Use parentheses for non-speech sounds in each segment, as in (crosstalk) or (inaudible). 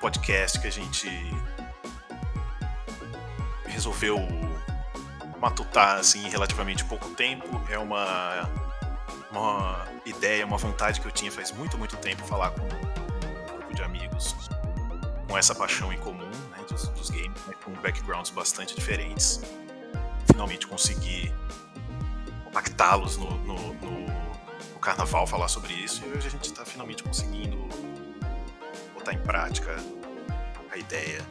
podcast que a gente resolveu matutar assim, em relativamente pouco tempo. É uma, uma ideia, uma vontade que eu tinha faz muito, muito tempo falar com um grupo de amigos com essa paixão em comum né, dos, dos games, né, com backgrounds bastante diferentes. Finalmente consegui compactá-los no, no, no, no, carnaval falar sobre isso e hoje a gente está finalmente conseguindo botar em prática a ideia.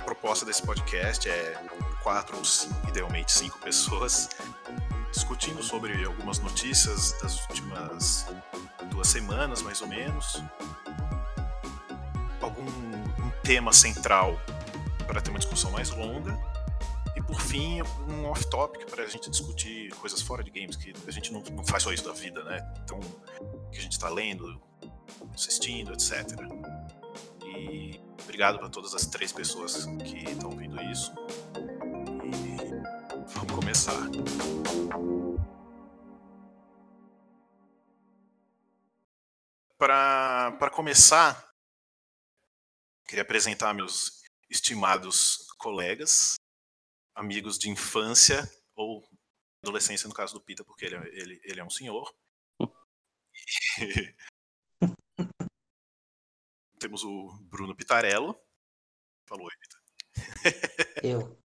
A proposta desse podcast é quatro ou cinco, idealmente cinco pessoas discutindo sobre algumas notícias das últimas duas semanas, mais ou menos. Algum um tema central para ter uma discussão mais longa. E por fim, um off-topic para a gente discutir coisas fora de games, que a gente não, não faz só isso da vida, né? Então, o que a gente está lendo, assistindo, etc. E obrigado para todas as três pessoas que estão ouvindo isso. E vamos começar. Para começar, queria apresentar meus estimados colegas, amigos de infância ou adolescência, no caso do Pita, porque ele, é, ele, ele é um senhor. (laughs) Temos o Bruno Pitarello. Falou aí, Pita. Eu.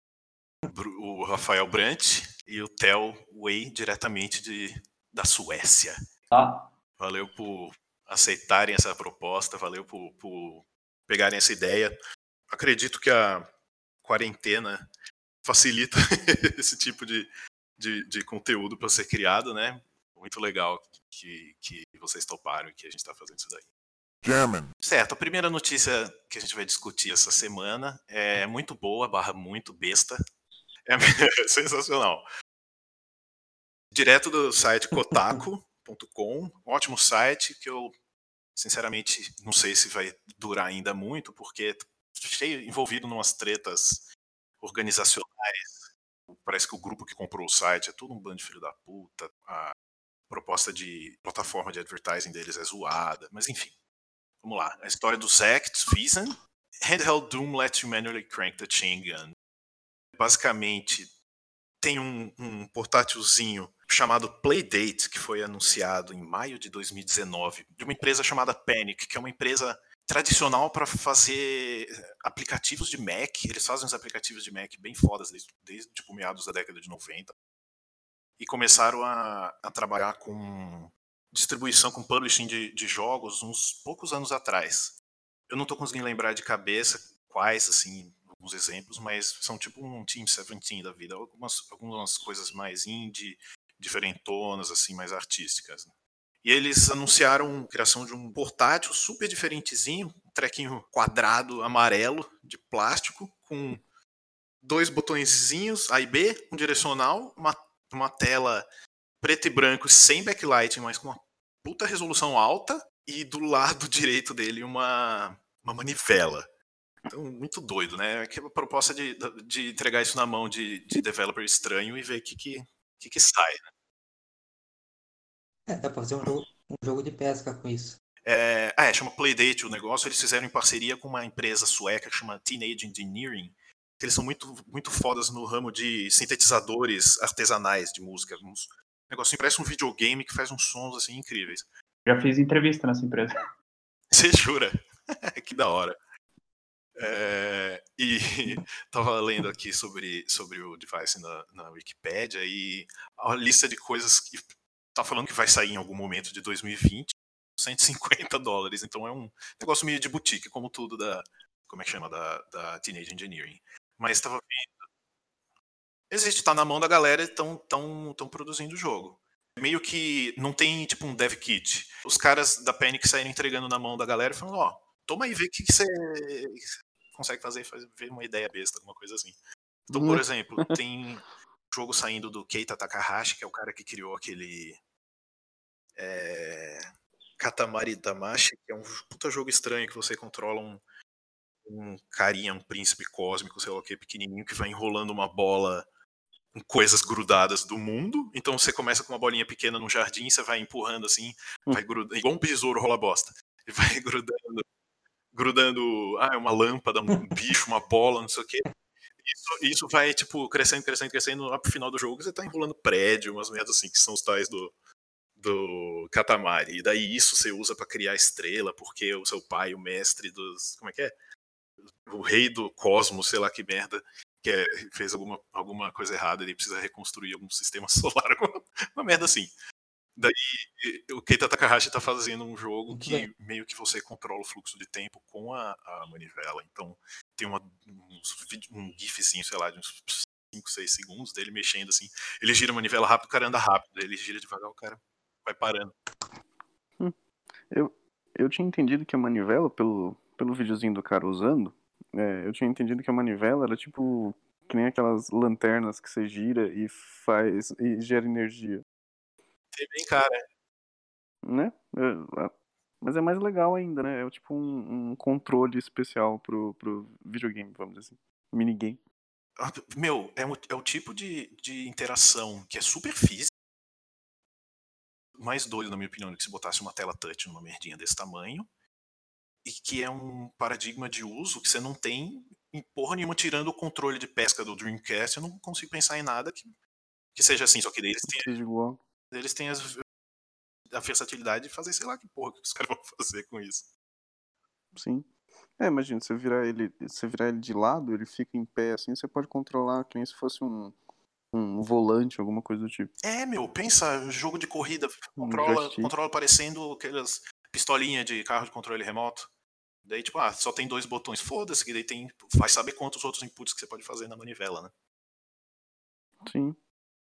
O Rafael Brant e o Theo Wei, diretamente de, da Suécia. Tá. Valeu por aceitarem essa proposta, valeu por, por pegarem essa ideia. Acredito que a quarentena facilita (laughs) esse tipo de, de, de conteúdo para ser criado, né? Muito legal que, que vocês toparam e que a gente está fazendo isso daí. German. Certo, a primeira notícia que a gente vai discutir essa semana é muito boa, barra muito besta. É (laughs) sensacional. Direto do site Kotaku.com, ótimo site que eu sinceramente, não sei se vai durar ainda muito, porque cheio envolvido em umas tretas organizacionais. Parece que o grupo que comprou o site é todo um bando de filho da puta. A proposta de plataforma de advertising deles é zoada, mas enfim. Vamos lá. A história do Zack Wiesen. Handheld Doom lets you manually crank the chain gun. Basicamente, tem um, um portátilzinho chamado Playdate, que foi anunciado em maio de 2019, de uma empresa chamada Panic, que é uma empresa tradicional para fazer aplicativos de Mac. Eles fazem os aplicativos de Mac bem fodas desde, desde tipo, meados da década de 90. E começaram a, a trabalhar com distribuição, com publishing de, de, jogos uns poucos anos atrás. Eu não estou conseguindo lembrar de cabeça quais, assim, alguns exemplos, mas são tipo um Team 17 da vida. Algumas, algumas coisas mais indie, diferentonas, assim, mais artísticas. Né? E eles anunciaram a criação de um portátil super diferentezinho, um trequinho quadrado amarelo de plástico com dois botõezinhos A e B, um direcional, uma, uma tela preto e branco sem backlight, mas com uma puta resolução alta e do lado (laughs) direito dele uma, uma manivela. Então, muito doido, né? Que a proposta de, de entregar isso na mão de, de developer estranho e ver o que, que, que, que sai, né? É, dá pra fazer um jogo, um jogo de pesca com isso. É, ah, é, chama Playdate o negócio. Eles fizeram em parceria com uma empresa sueca que chama Teenage Engineering. Que eles são muito, muito fodas no ramo de sintetizadores artesanais de música. Um negócio parece um videogame que faz uns sons assim incríveis. Já fiz entrevista nessa empresa. (laughs) Você jura? (laughs) que da hora. É, e (laughs) tava lendo aqui sobre, sobre o device na, na Wikipedia e a lista de coisas que tá falando que vai sair em algum momento de 2020, 150 dólares. Então é um negócio meio de boutique, como tudo da. Como é que chama? Da, da Teenage Engineering. Mas estava vendo. Existe, tá na mão da galera e estão tão, tão produzindo o jogo. Meio que não tem tipo um dev kit. Os caras da Panic saíram entregando na mão da galera e falando: ó, oh, toma aí, vê o que, você consegue fazer, fazer, ver uma ideia besta, alguma coisa assim. Então, por uhum. exemplo, tem jogo saindo do Keita Takahashi, que é o cara que criou aquele. É, Katamari Damashi, que é um puta jogo estranho que você controla um, um carinha, um príncipe cósmico, sei lá o que, pequenininho, que vai enrolando uma bola coisas grudadas do mundo. Então você começa com uma bolinha pequena no jardim, você vai empurrando assim, Hum. vai grudando, igual um besouro rola bosta. E vai (laughs) grudando, grudando, ah, uma lâmpada, um (laughs) bicho, uma bola, não sei o quê. Isso, isso vai, tipo, crescendo, crescendo, crescendo. Lá pro final do jogo você tá enrolando prédio, umas merdas assim, que são os tais do, do Katamari. E daí isso você usa pra criar estrela, porque o seu pai, o mestre dos. Como é que é? O rei do cosmos, sei lá que merda, que é- fez alguma, alguma coisa errada, ele precisa reconstruir algum sistema (laughs) solar, alguma, uma merda assim. Daí o Keita Takahashi tá fazendo um jogo Muito que meio que você controla o fluxo de tempo com a, a manivela. Então tem uma, uns um gifzinho, sei lá, de uns 5, 6 segundos dele mexendo assim. Ele gira a manivela rápido, o cara anda rápido. Ele gira devagar, o cara vai parando. Eu tinha entendido que a manivela, pelo, pelo videozinho do cara usando, é, eu tinha entendido que a manivela era tipo que nem aquelas lanternas que você gira e faz e gera energia, Tem bem, cara. né? É, a- mas é mais legal ainda, né? É tipo um, um controle especial pro, pro videogame, vamos dizer assim. Minigame. Ah, Meu, é o, é o tipo de, de interação que é super física. Mais doido, na minha opinião, do que se botasse uma tela touch numa merdinha desse tamanho. E que é um paradigma de uso que você não tem em porra nenhuma, tirando o controle de pesca do Dreamcast. Eu não consigo pensar em nada que, que seja assim. Só que eles têm, eles têm as- a versatilidade de fazer, sei lá que porra que os (laughs) caras vão fazer com isso. Sim. É, imagina, você virar ele, você virar ele de lado, ele fica em pé assim, você pode controlar que nem se fosse um, um volante, alguma coisa do tipo. É, meu, pensa, jogo de corrida, controla, controla parecendo aquelas pistolinhas de carro de controle remoto. Daí, tipo, ah, só tem dois botões. Foda-se, que daí tem. Vai saber quantos outros inputs que você pode fazer na manivela, né? Sim.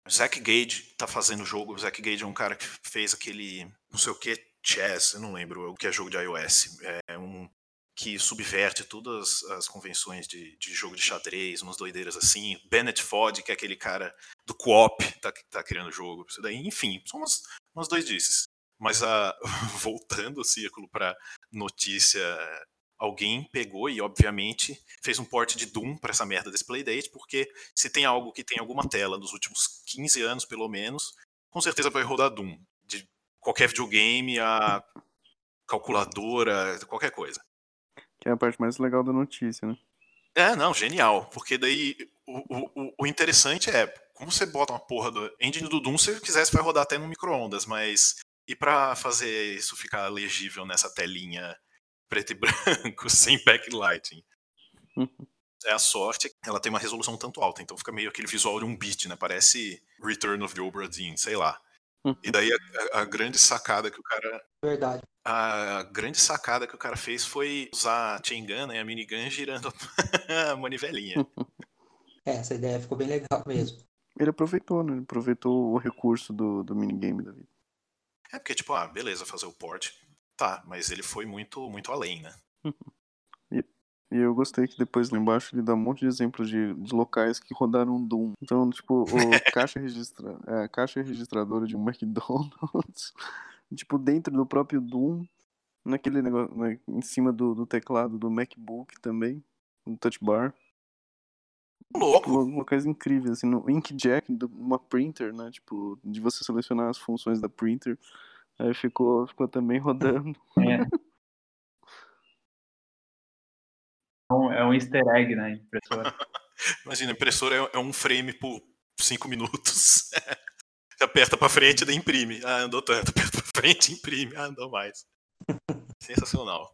Zack Gage tá fazendo o jogo. O Zack Gage é um cara que fez aquele. não sei o que, chess, eu não lembro o que é jogo de iOS. É um que subverte todas as convenções de, de jogo de xadrez, umas doideiras assim. Bennett Foddy, que é aquele cara do co-op, tá, tá criando o jogo. Isso daí, enfim, são umas, umas doidices. Mas a, (laughs) voltando o círculo pra notícia, alguém pegou e, obviamente, fez um port de Doom pra essa merda desse Playdate, porque se tem algo que tem alguma tela nos últimos 15 anos, pelo menos, com certeza vai rodar Doom. De qualquer videogame, a calculadora, qualquer coisa. Que é a parte mais legal da notícia, né? É, não, genial. Porque daí o, o, o- interessante é, como você bota uma porra do engine do Doom, se quisesse vai rodar até no micro-ondas, mas e pra fazer isso ficar legível nessa telinha preto e (laughs) branco, sem backlighting? (laughs) É a sorte, ela tem uma resolução tanto alta, então fica meio aquele visual de um beat, né? Parece Return of the Obra Dinn, sei lá. E daí a, a- a grande sacada que o cara Verdade. a grande sacada que o cara fez foi usar a chain gun, né, a minigun girando a (laughs) manivelinha. É, essa ideia ficou bem legal mesmo. Ele aproveitou, né? Ele aproveitou o recurso do, do minigame da vida. É porque, tipo, ah, beleza, fazer o port. Tá, mas ele foi muito, muito além, né? (laughs) E eu gostei que depois lá embaixo ele dá um monte de exemplos de, de locais que rodaram Doom. Então, tipo, o (laughs) caixa, registra, é, caixa registradora de um (laughs) McDonald's, tipo, dentro do próprio Doom, naquele negócio, né, em cima do, do teclado do MacBook também, no touch bar. Louco! Lo- Locais incríveis, assim, no inkjet de uma printer, né, tipo, de você selecionar as funções da printer. Aí ficou, ficou também rodando. É. É um easter egg na impressora. (laughs) Imagina, impressora é, é um frame por 5 minutos. (laughs) Você aperta pra frente, daí imprime. Ah, andou tanto. (laughs) Aperta pra frente, imprime. Ah, andou mais. Sensacional.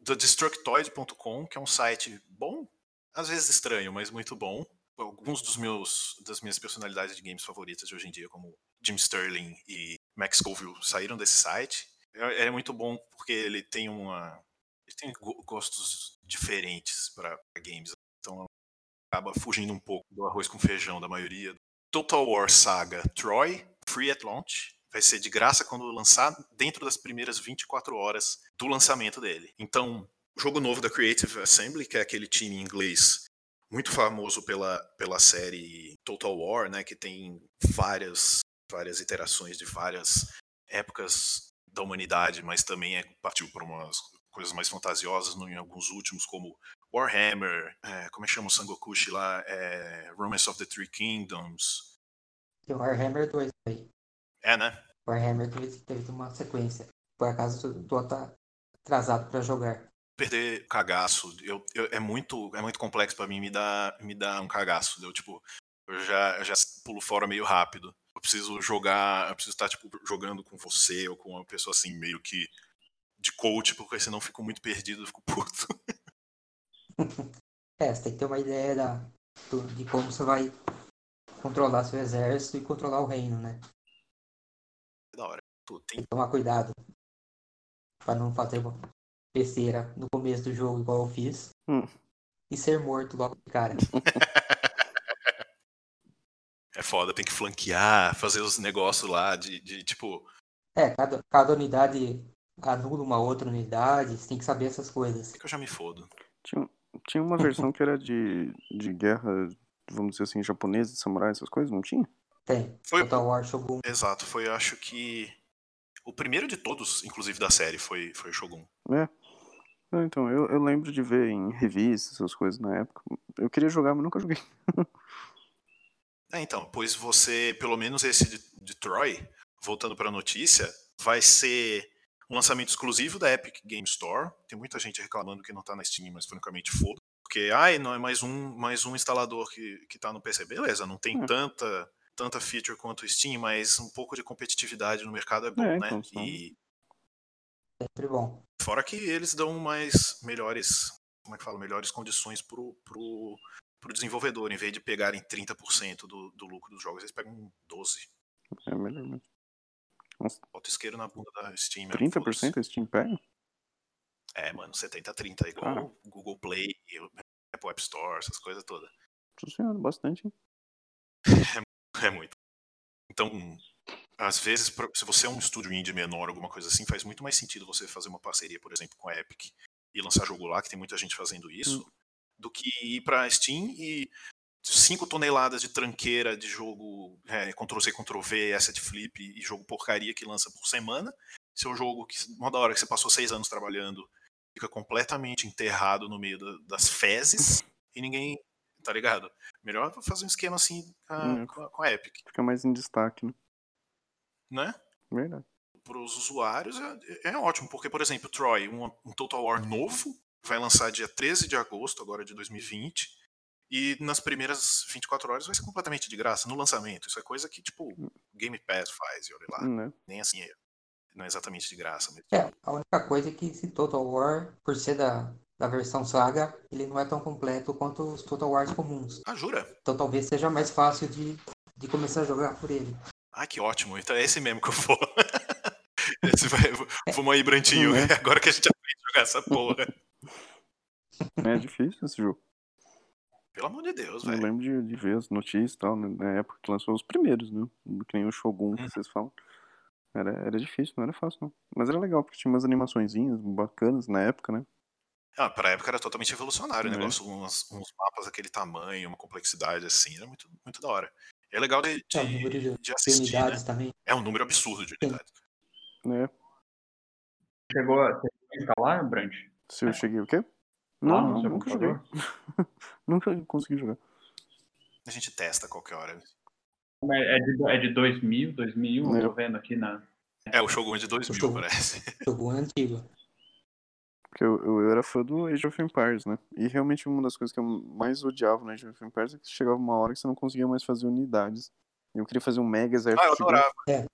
Do Destructoid.com, que é um site bom, às vezes estranho, mas muito bom. Alguns dos meus das minhas personalidades de games favoritas de hoje em dia, como Jim Sterling e Max Scoville, saíram desse site. É, é muito bom porque ele tem uma ele tem go- gostos diferentes para games, então acaba fugindo um pouco do arroz com feijão da maioria. Total War Saga Troy, free at launch, vai ser de graça quando lançar dentro das primeiras 24 horas do lançamento dele. Então, jogo novo da Creative Assembly, que é aquele time inglês muito famoso pela, pela série Total War, né, que tem várias várias iterações de várias épocas da humanidade, mas também é, partiu para umas coisas mais fantasiosas em alguns últimos, como Warhammer, é, como é que chama o Sangokushi lá? É, Romance of the Three Kingdoms. Tem o Warhammer 2 aí. É, né? Warhammer teve, teve uma sequência. Por acaso tu tá atrasado pra jogar. Perder cagaço, eu, eu- é muito é muito complexo pra mim, me dá me dá um cagaço. Eu tipo, eu já eu já pulo fora meio rápido. Eu preciso jogar, eu preciso estar tipo jogando com você ou com uma pessoa assim meio que de coach, porque senão eu fico muito perdido, eu fico (laughs) puto. (laughs) É, você tem que ter uma ideia da, de como você vai controlar seu exército e controlar o reino, né? da hora. Tu tem Tem que tomar cuidado pra não fazer besteira no começo do jogo igual eu fiz Hum. e ser morto logo de cara. (laughs) é foda, tem que flanquear, fazer os negócios lá de, de tipo, É, cada, cada unidade anula uma outra unidade, você tem que saber essas coisas. que eu já me fodo. Tinha, tinha uma versão que era de, de guerra, vamos dizer assim, japonesa, de samurai, essas coisas, não tinha? Tem. Foi- Total War Shogun. Exato, foi acho que o primeiro de todos, inclusive da série, foi foi o Shogun. É. Ah, Então, eu, eu lembro de ver em revistas, essas coisas na época. Eu queria jogar, mas nunca joguei. É, então, pois você, pelo menos esse de, de Troy, voltando para a notícia, vai ser um lançamento exclusivo da Epic Game Store. Tem muita gente reclamando que não tá na Steam, mas francamente foda. Porque, ai, não é mais um, mais um instalador que, que tá no PC. Beleza, não tem Hum. tanta, tanta feature quanto o Steam, mas um pouco de competitividade no mercado é bom, É, né? então, E Sempre bom. fora que eles dão mais melhores, como é que fala, melhores condições pro, pro, pro desenvolvedor. Em vez de pegarem 30% do, do lucro dos jogos, eles pegam 12%. É melhor mesmo. Bota isqueiro na bunda da Steam. mesmo, 30% a Steam pega? É, mano, 70-30, igual Ah. o Google Play, Apple App Store, essas coisas todas. Nossa senhora, bastante. hein? (laughs) É muito. Então, às vezes, se você é um estúdio indie menor, alguma coisa assim, faz muito mais sentido você fazer uma parceria, por exemplo, com a Epic e lançar jogo lá, que tem muita gente fazendo isso, do que ir pra Steam e 5 toneladas de tranqueira de jogo é, Ctrl-C, Ctrl-V, asset flip e jogo porcaria que lança por semana. Seu jogo, que uma da hora que você passou seis anos trabalhando, fica completamente enterrado no meio da- das fezes e ninguém. Tá ligado? Melhor fazer um esquema assim com a, Hum. com a- com a Epic Fica mais em destaque, né? Né? Verdade. Para os usuários é, é ótimo, porque, por exemplo, Troy, um, um Total War novo, vai lançar dia 13 de agosto, agora de 2020, e nas primeiras 24 horas vai ser completamente de graça, no lançamento. Isso é coisa que, tipo, Game Pass faz, e olha lá. Né? Nem assim é. Não é exatamente de graça mesmo. É, a única coisa é que esse Total War, por ser da, da versão saga, ele não é tão completo quanto os Total Wars comuns. Ah, jura? Então talvez seja mais fácil de, de começar a jogar por ele. Ah, que ótimo. Então é esse mesmo que eu vou. (laughs) esse vai, vamos aí, Brantinho. É? Agora que a gente aprende a jogar essa porra. É difícil esse jogo. Pelo amor de Deus, Eu velho. lembro de, de ver as notícias e tal, né, na época que lançou os primeiros, né? Que nem o Shogun que Uhum. vocês falam. Era, era difícil, não era fácil, não. Mas era legal, porque tinha umas animaçõezinhas bacanas na época, né? Ah, pra época era totalmente revolucionário o É. negócio, uns, uns mapas daquele tamanho, uma complexidade assim, era muito, muito da hora. É legal de, de, É, o de, de de assistir, né? unidades também. É um número absurdo de unidades. né? Chegou a, instalar, Brant? Se eu cheguei o quê? Lá Não, no não seu nunca joguei. computador? (laughs) nunca consegui jogar. A gente testa a qualquer hora. É de, é de 2000, 2001, É. eu tô vendo aqui na... É, o Shogun é de 2000, Shogun. parece. Jogo antigo. Porque eu, eu, era fã do Age of Empires, né? E realmente uma das coisas que eu mais odiava no Age of Empires é que chegava uma hora que você não conseguia mais fazer unidades. Eu queria fazer um mega exército Ah, eu adorava. É.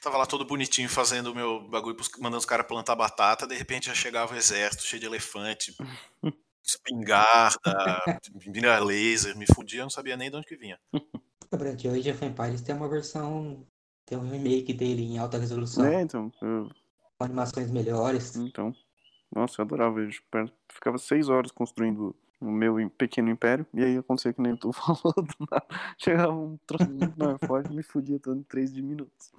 Tava lá todo bonitinho fazendo o meu bagulho, mandando os caras plantar batata, de repente já chegava o exército cheio de elefante, (laughs) espingarda, (laughs) mira laser, me fudia, eu não sabia nem de onde que vinha. Lembrando que o Age of Empires tem uma versão, tem um remake dele em alta resolução, É, então, eu- com animações melhores. então. Nossa, eu adorava Empires. Ficava seis horas construindo o meu pequeno império, e aí acontecia que nem tu falou do nada. Chegava um troço muito mais forte e me fudia todo em 3 de minutos.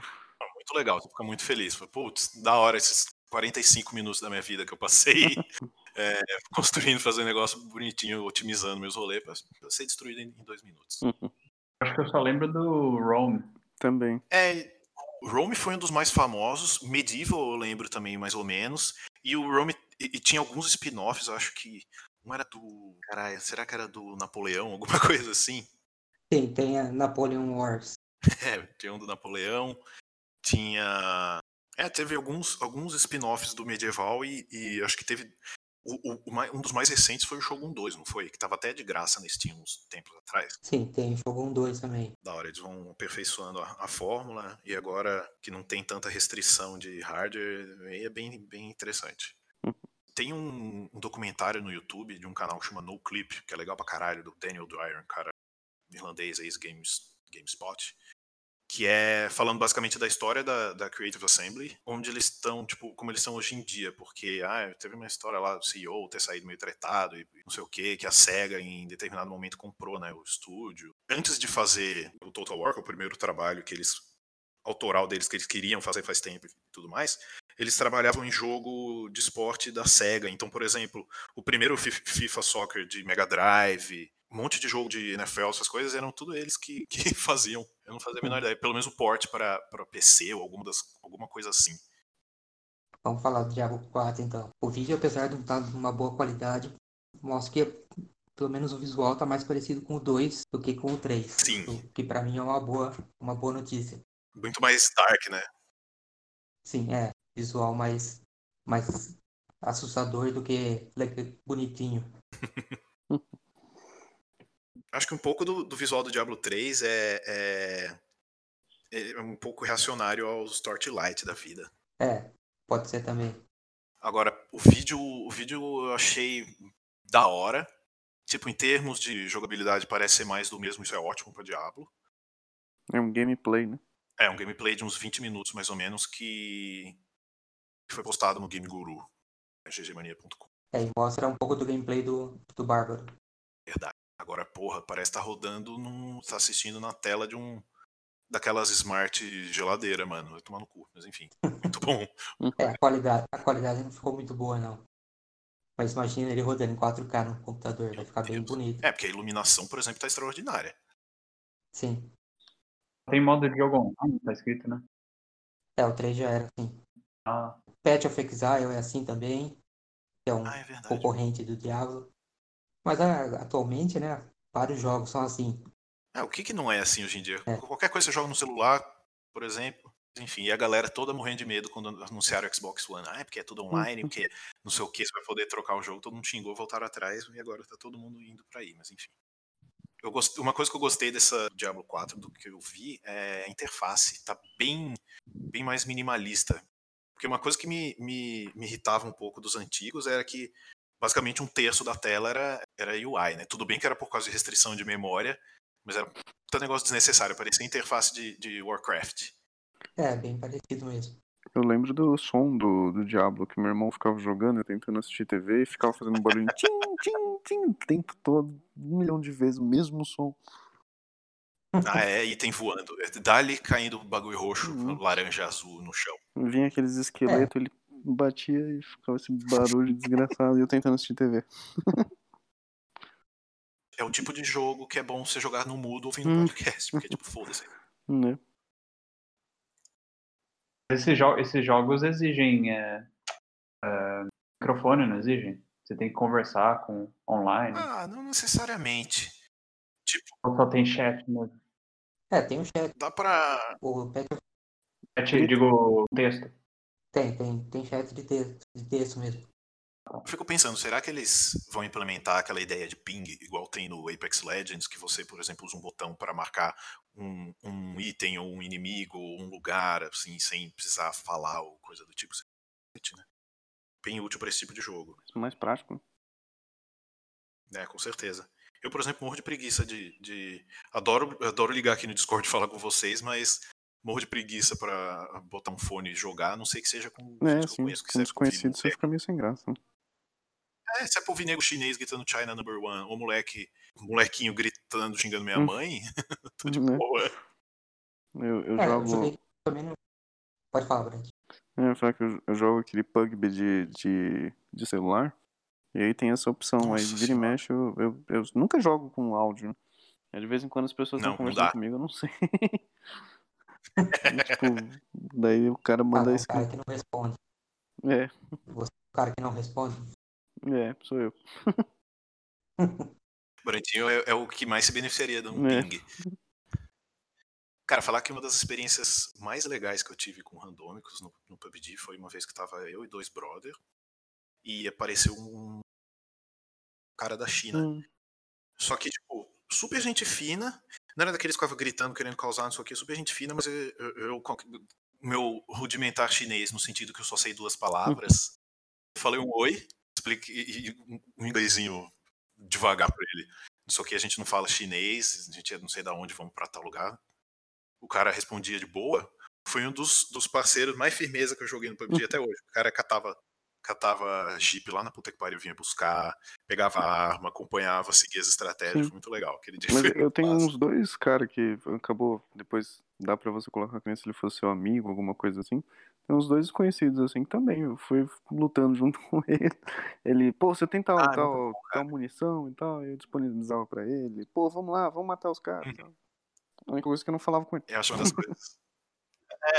Muito legal, você fica muito feliz. Putz, da hora esses 45 minutos da minha vida que eu passei (laughs) é, construindo, fazendo negócio bonitinho, otimizando meus rolês pra pra ser destruído em em dois minutos. (laughs) Acho que eu só lembro do Rome. Também. É, Rome foi um dos mais famosos. Medieval eu lembro também, mais ou menos. E o Rome. E, e tinha alguns spin-offs, eu acho que Um era do. Caralho, será que era do Napoleão? (laughs) Alguma coisa assim? Sim, tem a Napoleon Wars. (laughs) É, tinha um do Napoleão. Tinha. É, teve alguns, alguns spin-offs do medieval e, e acho que teve. O, o- um dos mais recentes foi o Shogun 2, não foi? Que tava até de graça na Steam uns tempos atrás. Sim, tem Shogun 2 também. Da hora, eles vão aperfeiçoando a, a fórmula e agora que não tem tanta restrição de hardware, aí é bem, bem interessante. Uhum. (laughs) Tem um, um documentário no YouTube de um canal que chama No Clip, que é legal pra caralho, do Daniel Dwyer, um cara irlandês, ex-Games, GameSpot, que é falando basicamente da história da, da Creative Assembly, onde eles estão, tipo, como eles estão hoje em dia, porque ah, teve uma história lá do CEO ter saído meio tretado e não sei o que, que a SEGA em determinado momento comprou né, o estúdio. Antes de fazer o Total War, que é o primeiro trabalho que eles autoral deles que eles queriam fazer faz tempo e tudo mais, eles trabalhavam em jogo de esporte da SEGA. Então, por exemplo, o primeiro Fi- FIFA Soccer de Mega Drive, um monte de jogo de NFL, essas coisas, eram tudo eles que, (laughs) que faziam. Eu não fazia a menor ideia. Pelo menos o port para PC ou alguma, das, alguma coisa assim. Vamos falar do Diablo 4 então. O vídeo, apesar de não estar de uma boa qualidade, mostra que pelo menos o visual tá mais parecido com o 2 do que com o 3. Sim. O que pra mim é uma boa, uma boa notícia. Muito mais dark, né? Sim, é. Visual mais, mais assustador do que bonitinho. (laughs) Acho que um pouco do, do visual do Diablo 3 é, é, é um pouco reacionário aos Torchlight da vida. É, pode ser também. Agora, o vídeo, o vídeo eu achei da hora. Tipo, em termos de jogabilidade, parece ser mais do mesmo, isso é ótimo pra Diablo. É um gameplay, né? É, um gameplay de uns 20 minutos, mais ou menos, que que foi postado no Game Guru, ggmania.com. É, e mostra um pouco do gameplay do, do Bárbaro. Verdade. Agora, porra, parece estar rodando num. tá assistindo na tela de um. daquelas smart geladeira, mano. Vai tomar no cu, mas enfim. (laughs) Muito bom. É, a qualidade, a qualidade não ficou muito boa, não. Mas imagina ele rodando em 4K no computador, vai ficar bem bonito. É, porque a iluminação, por exemplo, tá extraordinária. Sim. Tem modo de jogo online, tá escrito, né? É, o 3 já era assim. Ah, Path of Exile é assim também, que é um Ah, é concorrente do Diablo. Mas ah, atualmente, né, vários jogos são assim. É, o que, que não é assim hoje em dia? É. Qualquer coisa você joga no celular, por exemplo. Enfim, e a galera toda morrendo de medo quando anunciaram o Xbox One. Ah, é porque é tudo online, porque não sei o que, você vai poder trocar o jogo. Todo mundo xingou, voltaram atrás e agora tá todo mundo indo pra aí, mas enfim. Eu gost... Uma coisa que eu gostei dessa Diablo 4, do que eu vi, é a interface. Tá bem, bem mais minimalista. Porque uma coisa que me, me, me irritava um pouco dos antigos era que basicamente um terço da tela era, era UI, né? Tudo bem que era por causa de restrição de memória, mas era puta negócio desnecessário, parecia interface de, de Warcraft. É, bem parecido mesmo. Eu lembro do som do, do Diablo, que meu irmão ficava jogando, eu tentando assistir TV e ficava fazendo um barulho (laughs) tim, tim, tim, o tempo todo, um milhão de vezes, o mesmo som. Ah, (laughs) é, item voando. Dali caindo bagulho roxo, Uhum. laranja, azul no chão. Vinha aqueles esqueletos, ele batia e ficava esse barulho desgraçado e eu tentando assistir TV. (laughs) É o tipo de jogo que é bom você jogar no mudo ouvindo Hum. podcast, porque tipo, foda-se. Né? esses, jo esses jogos exigem é, é, microfone, não exigem? Você tem que conversar com online. Ah, não necessariamente. Tipo, Ou só tem chat mesmo? É, tem o chat. dá pra. O Path of... Chat, digo, texto. Tem, tem, tem chat de texto, de texto mesmo. Eu fico pensando, será que eles vão implementar aquela ideia de ping, igual tem no Apex Legends, que você, por exemplo, usa um botão para marcar um, um item ou um inimigo ou um lugar, assim, sem precisar falar ou coisa do tipo? Né? Bem útil para esse tipo de jogo. Mais prático. É, com certeza. Eu, por exemplo, morro de preguiça de. de... Adoro, adoro ligar aqui no Discord e falar com vocês, mas morro de preguiça pra botar um fone e jogar, a não sei que seja com É, eu sim, conheço, que com seja desconhecido você fica meio sem graça. né? É, se é pra ouvir nego chinês gritando China number one, ou moleque, molequinho gritando, xingando minha Hum. mãe, (laughs) tô de Né? boa. Eu, eu É, eu jogo. também no... Pode falar. É, eu ia falar que eu, eu jogo aquele PUBG de, de, de celular. E aí tem essa opção. aí Nossa vira e mexe, eu, eu, eu nunca jogo com áudio. né? De vez em quando as pessoas Não, estão não conversando dá. comigo, eu não sei. (laughs) Tipo, daí o cara Ah, manda o isso. cara que não responde. É, O cara que não responde. é, sou eu. (laughs) Brantinho é, é o que mais se beneficiaria de um É. ping. Cara, falar que uma das experiências mais legais que eu tive com randômicos no, no PUBG foi uma vez que tava eu e dois brother e apareceu um cara da China. Hum, Só que, tipo, super gente fina. Não era daqueles que ficavam gritando, querendo causar, não sei o que, super gente fina, mas eu, eu, eu- meu rudimentar chinês, no sentido que eu só sei duas palavras, eu falei um oi, expliquei um- inglesinho devagar pra ele. Só que a gente não fala chinês, a gente não sei da onde, vamos pra tal lugar. O cara respondia de boa. Foi um dos, dos parceiros mais firmeza que eu joguei no PUBG até hoje. O cara catava, catava jeep lá na puta que pariu, vinha buscar, pegava a arma, acompanhava, seguia as estratégias. Muito legal. Aquele dia Mas eu tenho massa. uns dois cara que acabou depois dá pra você colocar se ele fosse seu amigo, alguma coisa assim. Tem uns dois conhecidos assim que também. Eu fui lutando (laughs) junto com ele. Ele, pô, você tem tal, Ah, tal, tal munição e tal. Eu disponibilizava pra ele. Pô, vamos lá, vamos matar os caras. Uhum. A única coisa é que eu não falava com ele. Eu acho uma das coisas.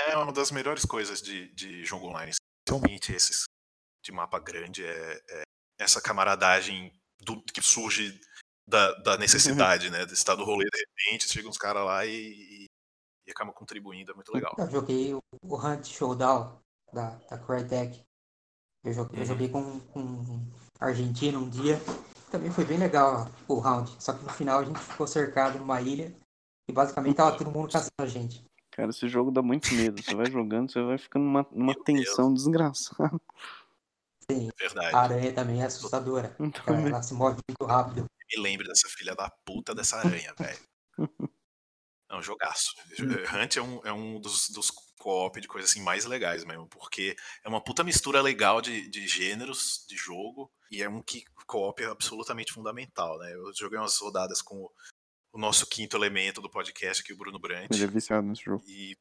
É uma das melhores coisas de, de jogo online, especialmente esses de mapa grande, é, é essa camaradagem do- que surge da, da necessidade, né? De estar do rolê de repente, chegam uns caras lá e, e, e acabam contribuindo, é muito legal. Eu joguei o, o Hunt Showdown da, da Crytek. Eu joguei, eu Uhum. joguei com, com Argentina um dia. Também foi bem legal o round. Só que no final a gente ficou cercado numa ilha e basicamente tava todo mundo caçando a gente. Cara, esse jogo dá muito medo. Você vai jogando, você vai ficando numa, numa Meu tensão desgraçada. Sim, Verdade. a aranha também é assustadora. (laughs) Então, Ela, ela se move muito rápido. Me lembre dessa filha da puta dessa aranha, (laughs) velho. É um jogaço. (laughs) Hunt é um, é um dos, dos co-op de coisas assim mais legais mesmo, porque é uma puta mistura legal de, de gêneros de jogo e é um que co-op é absolutamente fundamental, né? Eu joguei umas rodadas com o, o nosso quinto elemento do podcast aqui, o Bruno Brandt, ele é viciado nesse jogo. e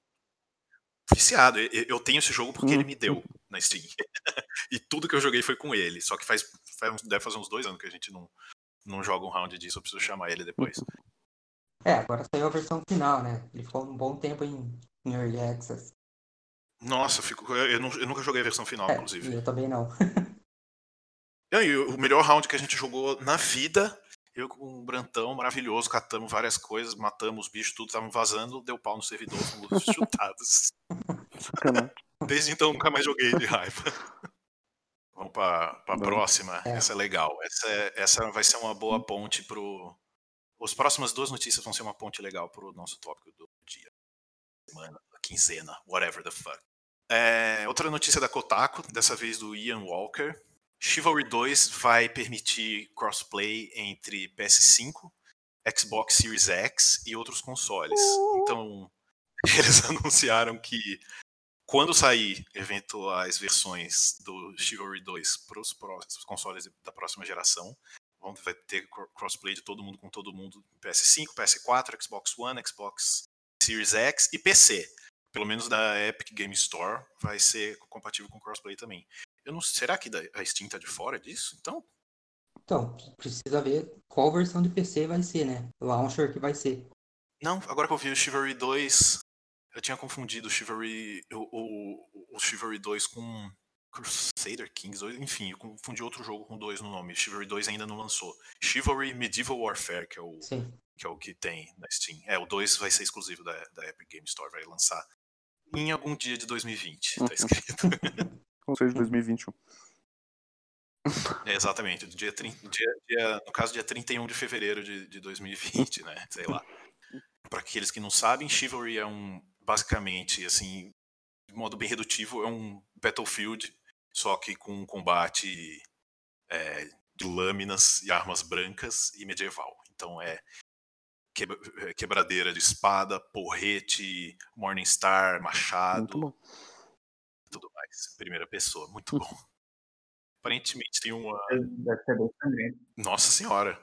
viciado. Eu tenho esse jogo porque ele Hum. me deu na Steam. (laughs) e tudo que eu joguei foi com ele. Só que faz, faz deve fazer uns dois anos que a gente não, não joga um round disso. Eu preciso chamar ele depois. É, agora saiu a versão final, né? Ele ficou um bom tempo em, em Early Access. Nossa, eu, fico, eu, eu eu nunca joguei a versão final, É, inclusive. eu também não. Não, e o melhor round que a gente jogou na vida, eu com um brantão maravilhoso, catamos várias coisas, matamos os bichos, tudo, estavam vazando, deu pau no servidor, fomos (laughs) chutados. Desde então nunca mais joguei de raiva. (laughs) Vamos pra, pra Vamos. próxima. É. Essa é legal. Essa, é- essa vai ser uma boa ponte pro. As próximas duas notícias vão ser uma ponte legal pro nosso tópico do dia. Semana, quinzena, whatever the fuck. É, outra notícia da Kotaku, dessa vez do Ian Walker. Chivalry 2 vai permitir crossplay entre PS5, Xbox Series X e outros consoles. Então, (laughs) eles anunciaram que quando sair eventuais versões do Chivalry 2 para os consoles da próxima geração, vai ter cro- crossplay de todo mundo com todo mundo PS5, PS4, Xbox One, Xbox Series X e PC. Pelo menos da Epic Game Store vai ser compatível com crossplay também. Eu não, será que a Steam tá de fora disso? Então, Então, precisa ver qual versão de PC vai ser, né? O launcher que vai ser. Não, agora que eu vi o Chivalry 2, eu tinha confundido o Chivalry, o, o, o Chivalry 2 com Crusader Kings, ou- enfim, eu confundi outro jogo com dois no nome. Chivalry 2 ainda não lançou. Chivalry Medieval Warfare, que é o, Sim. que, é o que tem na Steam. É, o 2 vai ser exclusivo da, da Epic Game Store, vai lançar em algum dia de 2020, tá (laughs) escrito. Seja, 2021. É, exatamente, dia, 30, dia, dia- no caso, dia 31 de fevereiro de, de 2020, né? Sei lá. Para aqueles que não sabem, Chivalry é um, basicamente, assim, de modo bem redutivo, é um Battlefield, só que com um combate é, de lâminas e armas brancas e medieval. Então é é, quebradeira de espada, porrete, Morningstar, machado Muito bom. Tudo mais. Primeira pessoa, muito bom. Aparentemente tem uma. (laughs) Deve ser bem sangrento. Nossa senhora.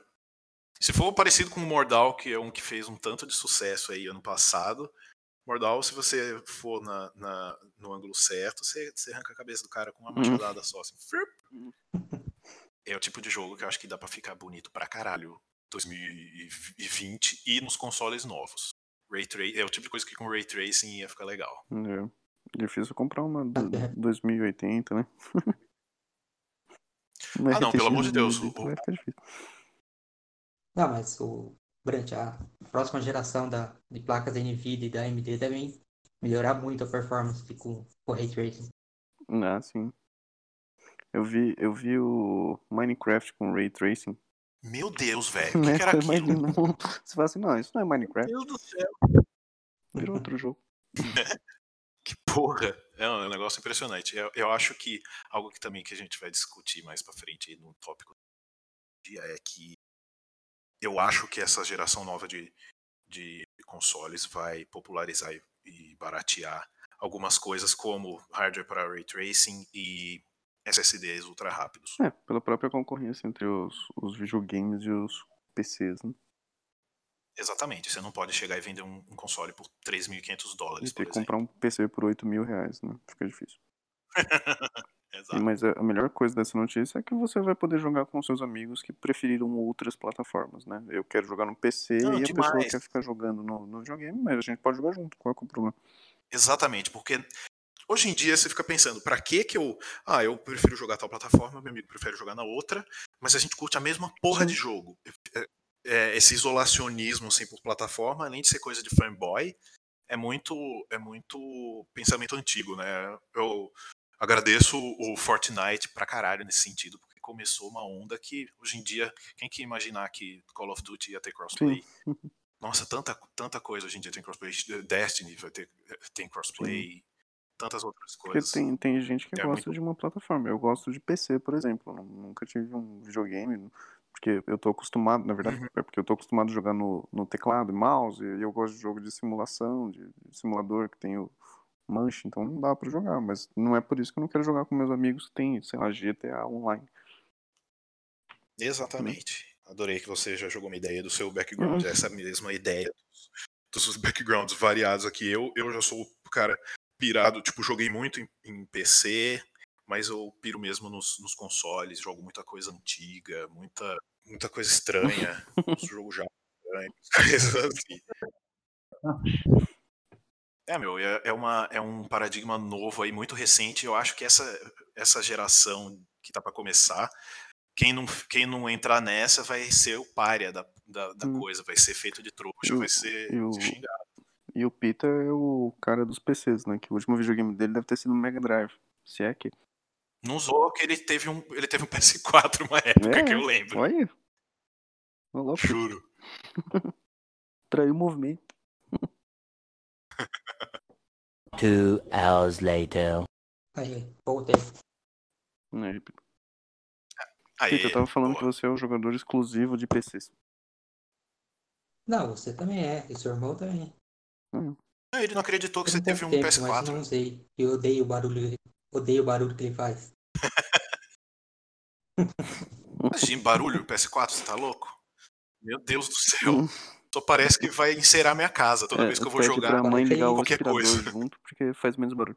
Se for parecido com o Mordal, que é um que fez um tanto de sucesso aí ano passado, Mordal, se você for na, na- no ângulo certo, você, você arranca a cabeça do cara com uma machadada só. Assim. É o tipo de jogo que eu acho que dá pra ficar bonito pra caralho 2020 e nos consoles novos. Ray Tra- é o tipo de coisa que com Ray Tracing ia ficar legal. É. Difícil comprar uma do- É. 2080, né? (laughs) Ah, não, pelo amor de Deus, o- Vai ficar difícil. Não, mas o Brant, a próxima geração da, de placas da NVIDIA e da AMD devem melhorar muito a performance com o Ray Tracing. Ah, sim. Eu vi, eu vi o Minecraft com Ray Tracing. Meu Deus, velho. (laughs) O que, Né? que era Você aquilo? não- Você fala assim, não, isso não é Meu Minecraft, Deus do céu. virou outro jogo. (laughs) Que porra. É um negócio impressionante. Eu, eu acho que algo que também que a gente vai discutir mais pra frente no tópico dia é que eu acho que essa geração nova de, de consoles vai popularizar e, e baratear algumas coisas como hardware para ray tracing e SSDs ultra rápidos. É, pela própria concorrência entre os, os videogames e os PCs, né? Exatamente. Você não pode chegar e vender um, um console por 3.500 E dólares, ter por que comprar um PC por 8 mil reais, né? Fica difícil. (laughs) E, Exato. mas a melhor coisa dessa notícia é que você vai poder jogar com seus amigos que preferiram outras plataformas, né? Eu quero jogar no PC Não, e a pessoa demais. quer ficar jogando no, no videogame, mas a gente pode jogar junto, qual é é o problema? Exatamente, porque hoje em dia você fica pensando, pra que que eu, ah, eu prefiro jogar tal plataforma, meu amigo prefere jogar na outra, mas a gente curte a mesma porra de jogo. É, esse isolacionismo assim por plataforma, além de ser coisa de fanboy, é muito é muito pensamento antigo, né? Eu agradeço o Fortnite pra caralho nesse sentido, porque começou uma onda que hoje em dia, quem que imaginar que Call of Duty ia ter crossplay? (laughs) Nossa, tanta, tanta coisa hoje em dia tem crossplay. Destiny vai ter, tem crossplay, tantas outras Porque coisas. tem, tem gente que É gosta muito- de uma plataforma. Eu gosto de PC, por exemplo. Eu Nunca tive um videogame, porque eu tô acostumado, na verdade, Uhum. é porque eu tô acostumado a jogar no, no teclado e mouse, e eu gosto de jogo de simulação, de, de simulador que tem o manche, então não dá pra jogar, mas não é por isso que eu não quero jogar com meus amigos que tem, sei lá, GTA online. Exatamente. Adorei que você já jogou uma ideia do seu background, Uhum. essa mesma ideia dos, dos backgrounds variados aqui. Eu, eu já sou o cara pirado, tipo, joguei muito em, em PC, mas eu piro mesmo nos, nos consoles, jogo muita coisa antiga, muita, muita coisa (laughs) estranha, os jogos já estranhos, (laughs) coisas assim. É, meu, é, é, uma, é um paradigma novo aí, muito recente. Eu acho que essa, essa geração que tá para começar, quem não, quem não entrar nessa vai ser o párea da, da, da Hum. coisa, vai ser feito de trouxa, o- vai ser e o- xingado. E o Pita é o cara dos PCs, né? Que o último videogame dele deve ter sido no Mega Drive. Se é que. Não usou que ele teve um, ele teve um (laughs) PS4 uma época É, que eu lembro. Olha! Louco, Juro. (laughs) traiu o movimento. (laughs) Two hours later. Aí, voltei. Né, Pita? Aí, Pita, eu tava falando boa. que você é o jogador exclusivo de PCs. Não, você também é. E seu irmão também. Não, Ele não acreditou que Eu você teve um tempo, Mas PS4. não usei. Eu odeio o barulho. Odeio o barulho que ele faz. Imagina, barulho, PS4, você tá louco? Meu Deus do céu. Hum. Só parece que vai encerar minha casa toda É, vez que eu vou jogar. pra mãe ligar o qualquer coisa. junto, porque faz menos barulho.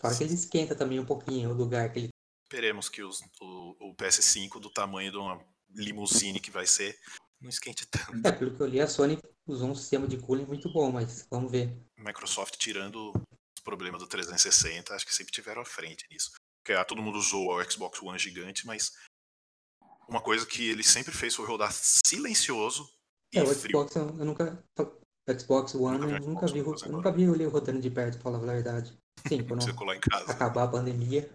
Fora que ele esquenta também um pouquinho o lugar que ele. Esperemos que os- o, o PS5 do tamanho de uma limusine que vai ser não esquente tanto. É, pelo que eu li, a Sony usou um sistema de cooling muito bom, mas vamos ver. Microsoft tirando os problemas do 360, acho que sempre tiveram à frente nisso. Porque ah, todo mundo usou o Xbox One gigante, mas uma coisa que ele sempre fez foi rodar silencioso e É, o frio. Xbox eu, nunca. O Xbox One Nunca vi eu nunca vi, eu nunca vi ele rodando de perto, pra falar a verdade. Sim, quando (laughs) Você colar em casa. acabar a pandemia.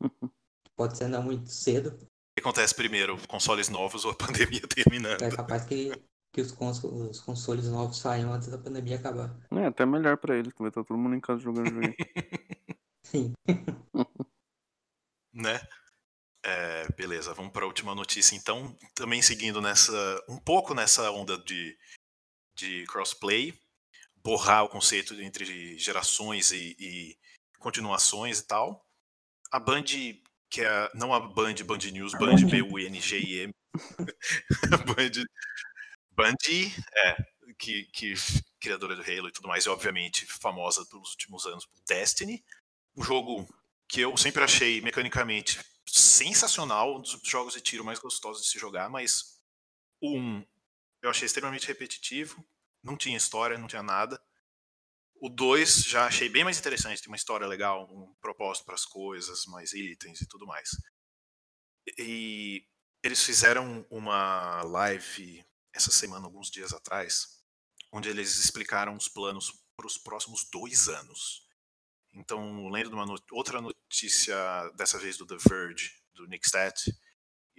(laughs) Pode ser não muito cedo. O que acontece primeiro? Consoles novos ou a (laughs) pandemia terminando? É capaz que, que os, cons os consoles novos saiam antes da pandemia acabar. É, até melhor pra ele, que vai estar todo mundo em casa jogando videogame. (laughs) Sim. (laughs) né? É, beleza, vamos para a última notícia então. Também seguindo nessa, um pouco nessa onda de, de crossplay, borrar o conceito entre gerações e, e continuações e tal. A Band, que é não a Band, Band News, Band B-U-N-G-I-M, (laughs) Band, Band, é, que, que criadora do Halo e tudo mais, e obviamente famosa pelos últimos anos por Destiny, um jogo que eu sempre achei mecanicamente sensacional, um dos jogos de tiro mais gostosos de se jogar, mas 1 eu achei extremamente repetitivo, não tinha história, não tinha nada. O 2 já achei bem mais interessante, tem uma história legal, um propósito para as coisas, mais itens e tudo mais. E eles fizeram uma live essa semana, alguns dias atrás, onde eles explicaram os planos para os próximos dois anos. Então, lendo uma not outra notícia, dessa vez do The Verge, do Nick Stat,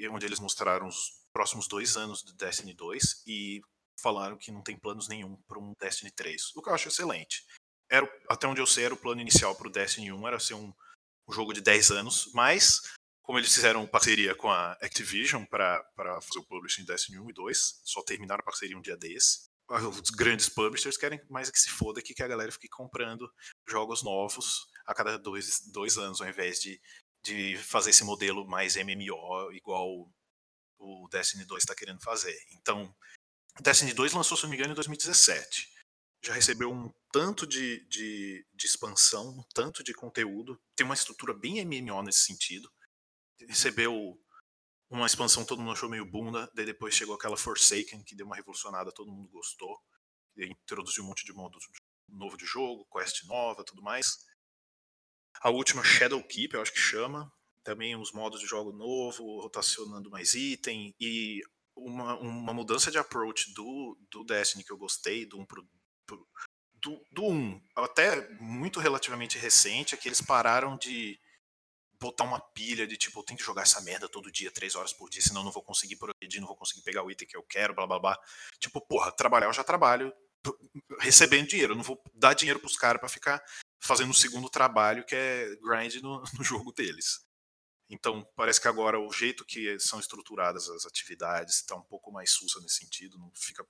onde eles mostraram os próximos dois anos do Destiny 2 e falaram que não tem planos nenhum para um Destiny 3, o que eu acho excelente. Era, até onde eu sei, era o plano inicial para o Destiny 1, era ser um, um jogo de 10 anos, mas como eles fizeram parceria com a Activision para fazer o publishing Destiny 1 e 2, só terminaram a parceria um dia desse. Os grandes publishers querem mais que se foda que a galera fique comprando jogos novos a cada dois, dois anos, ao invés de, de fazer esse modelo mais MMO igual o Destiny 2 está querendo fazer. Então, Destiny 2 lançou, se não me engano, em 2017. Já recebeu um tanto de, de, de expansão, um tanto de conteúdo. Tem uma estrutura bem MMO nesse sentido. Recebeu uma expansão todo mundo achou meio bunda, daí depois chegou aquela Forsaken, que deu uma revolucionada, todo mundo gostou. Introduziu um monte de modo novo de jogo, quest nova, tudo mais. A última Shadow Keep, eu acho que chama, também os modos de jogo novo, rotacionando mais item e uma, uma mudança de approach do, do Destiny que eu gostei, do 1 pro, pro, do, do 1, até muito relativamente recente, é que eles pararam de botar uma pilha de tipo, eu tenho que jogar essa merda todo dia, três horas por dia, senão eu não vou conseguir progredir, não vou conseguir pegar o item que eu quero, blá blá blá. Tipo, porra, trabalhar eu já trabalho recebendo dinheiro, eu não vou dar dinheiro pros caras para ficar fazendo um segundo trabalho que é grind no, (laughs) no jogo deles. Então, parece que agora o jeito que são estruturadas as atividades está um pouco mais sussa nesse sentido, não fica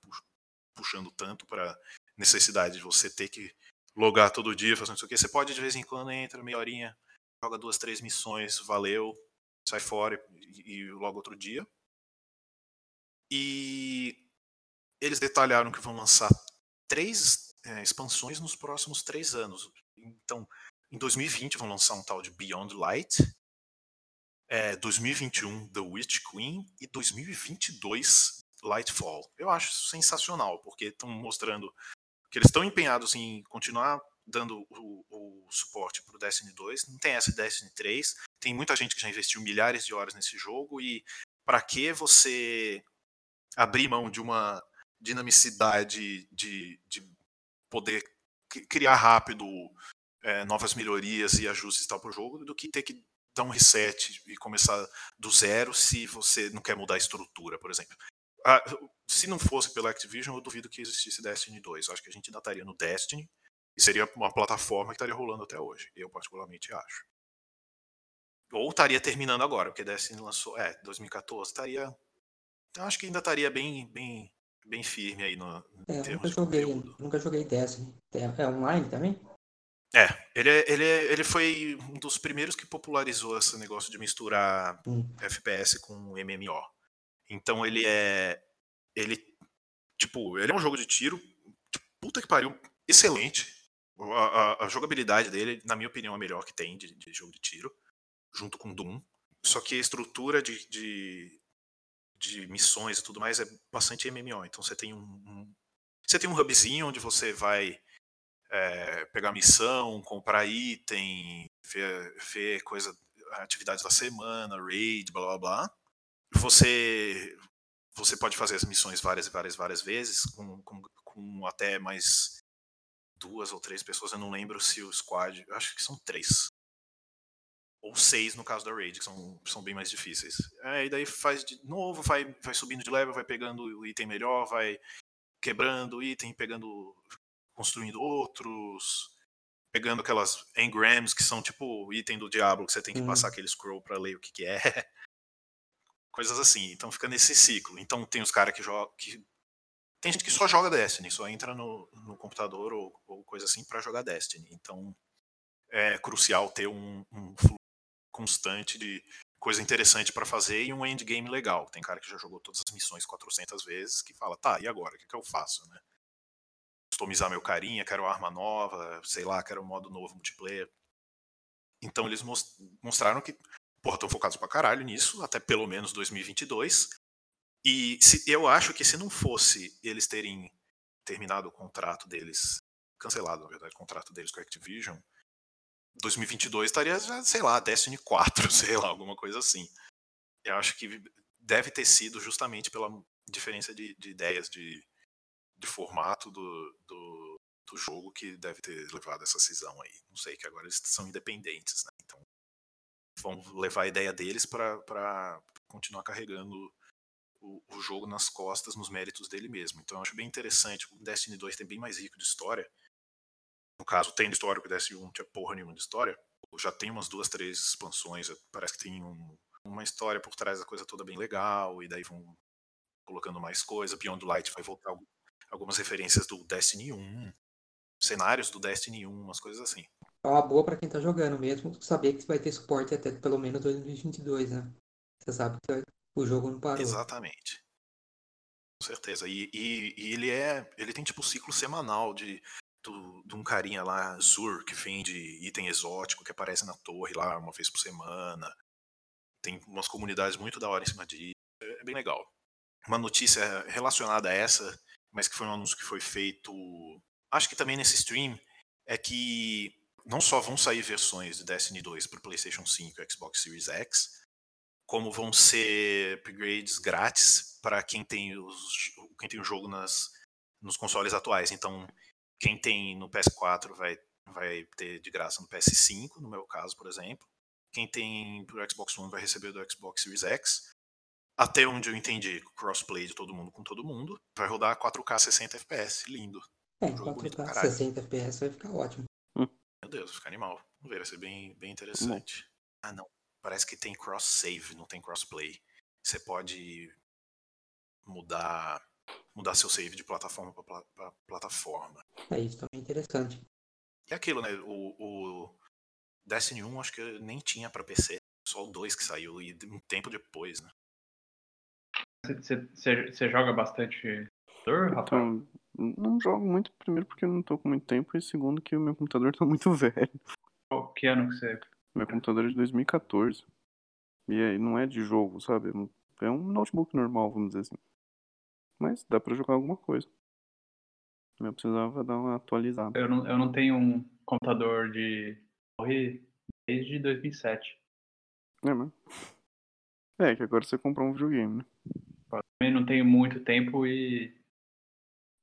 puxando tanto para necessidade de você ter que logar todo dia, fazendo isso aqui. Você pode de vez em quando entra meia horinha, joga duas, três missões, valeu, sai fora e, e logo outro dia. E eles detalharam que vão lançar três é, expansões nos próximos três anos. Então, em 2020 vão lançar um tal de Beyond Light, é, 2021 The Witch Queen e 2022 Lightfall. Eu acho sensacional, porque estão mostrando que eles estão empenhados em continuar dando o, o suporte para o Destiny 2. Não tem essa Destiny 3. Tem muita gente que já investiu milhares de horas nesse jogo e para que você abrir mão de uma dinamicidade de, de poder criar rápido é, novas melhorias e ajustes para o jogo do que ter que dar um reset e começar do zero se você não quer mudar a estrutura, por exemplo. Ah, se não fosse pela Activision, eu duvido que existisse Destiny 2. Eu acho que a gente ainda estaria no Destiny e seria uma plataforma que estaria rolando até hoje. Eu particularmente acho. Ou estaria terminando agora, porque Destiny lançou, é, 2014, estaria eu acho que ainda estaria bem bem bem firme aí no é, nunca joguei, nunca joguei Destiny. É, é online também? É, ele, é, ele, é, ele foi um dos primeiros que popularizou esse negócio de misturar hum. FPS com MMO. Então ele é. Ele. Tipo, ele é um jogo de tiro. Puta que pariu, excelente. A, a, jogabilidade dele, na minha opinião, é a melhor que tem de, de, jogo de tiro. Junto com Doom. Só que a estrutura de, de, de missões e tudo mais é bastante MMO. Então você tem um, um. Você tem um hubzinho onde você vai é, pegar missão, comprar item, ver, ver coisa, atividades da semana, raid, blá blá blá. Você você pode fazer as missões várias várias várias vezes com, com, com, até mais duas ou três pessoas. Eu não lembro se o squad, acho que são três ou seis no caso da raid, que são, são bem mais difíceis. É, e daí faz de novo, vai, vai subindo de level, vai pegando o item melhor, vai quebrando o item, pegando construindo outros, pegando aquelas engrams que são tipo o item do Diablo que você tem que passar aquele scroll para ler o que, que é. (laughs) Coisas assim. Então fica nesse ciclo. Então tem os caras que jogam. Que... Tem gente que só joga Destiny, só entra no, no computador ou, ou coisa assim para jogar Destiny. Então é crucial ter um, um fluxo constante de coisa interessante para fazer e um endgame legal. Tem cara que já jogou todas as missões 400 vezes que fala, tá, e agora? O que, que eu faço, né? customizar meu carinha, quero arma nova, sei lá, quero um modo novo multiplayer. Então eles mostraram que, porra, estão focados pra caralho nisso, até pelo menos 2022. E se, eu acho que se não fosse eles terem terminado o contrato deles, cancelado, na verdade, o contrato deles com a Activision, 2022 estaria, sei lá, Destiny 4, (laughs) sei lá, alguma coisa assim. Eu acho que deve ter sido justamente pela diferença de, de ideias de, de formato do, do, do, jogo que deve ter levado essa cisão aí. Não sei, que agora eles são independentes, né? Então vão levar a ideia deles para continuar carregando o, o, jogo nas costas, nos méritos dele mesmo. Então eu acho bem interessante. O Destiny 2 tem bem mais rico de história. No caso, tem história, que o Destiny 1 não tinha porra nenhuma de história. Já tem umas duas, três expansões. Parece que tem um, uma história por trás da coisa toda bem legal. E daí vão colocando mais coisa. Beyond Light vai voltar algumas referências do Destiny 1. Cenários do Destiny 1, umas coisas assim. É uma boa para quem tá jogando mesmo, saber que vai ter suporte até pelo menos 2022, né? Você sabe que o jogo não parou. Exatamente. Com certeza. E, e, e ele é. Ele tem tipo ciclo semanal de, do, de um carinha lá, Zur, que vende item exótico que aparece na torre lá uma vez por semana. Tem umas comunidades muito da hora em cima disso. É, é bem legal. Uma notícia relacionada a essa, mas que foi um anúncio que foi feito. Acho que também nesse stream, é que não só vão sair versões de Destiny 2 para PlayStation 5 e Xbox Series X, como vão ser upgrades grátis para quem tem os, quem tem o jogo nas, nos consoles atuais. Então, quem tem no PS4 vai, vai ter de graça no PS5, no meu caso, por exemplo. Quem tem pro Xbox One vai receber do Xbox Series X. Até onde eu entendi, crossplay de todo mundo com todo mundo. Vai rodar 4K 60 FPS, lindo. É, um 4K 60 FPS vai ficar ótimo. Meu Deus, vai ficar animal. Vamos ver, vai ser bem, bem interessante. Hum. Ah, não parece que tem cross save, não tem crossplay. Você pode mudar mudar seu save de plataforma para plataforma. É isso também é interessante. E aquilo, né? O, o Destiny 1 acho que nem tinha para PC, só o 2 que saiu e um tempo depois, né? Você joga bastante computador, Então, não jogo muito, primeiro porque eu não tô com muito tempo, e segundo que o meu computador tá muito (laughs) velho. Qual que ano que você meu computador é de 2014. E aí não é de jogo, sabe? É um notebook normal, vamos dizer assim. Mas dá pra jogar alguma coisa. Eu precisava dar uma atualizada. Eu não, eu não tenho um computador de torre desde 2007. É, mas... (laughs) É, que agora você comprou um videogame, né? Também não tenho muito tempo e.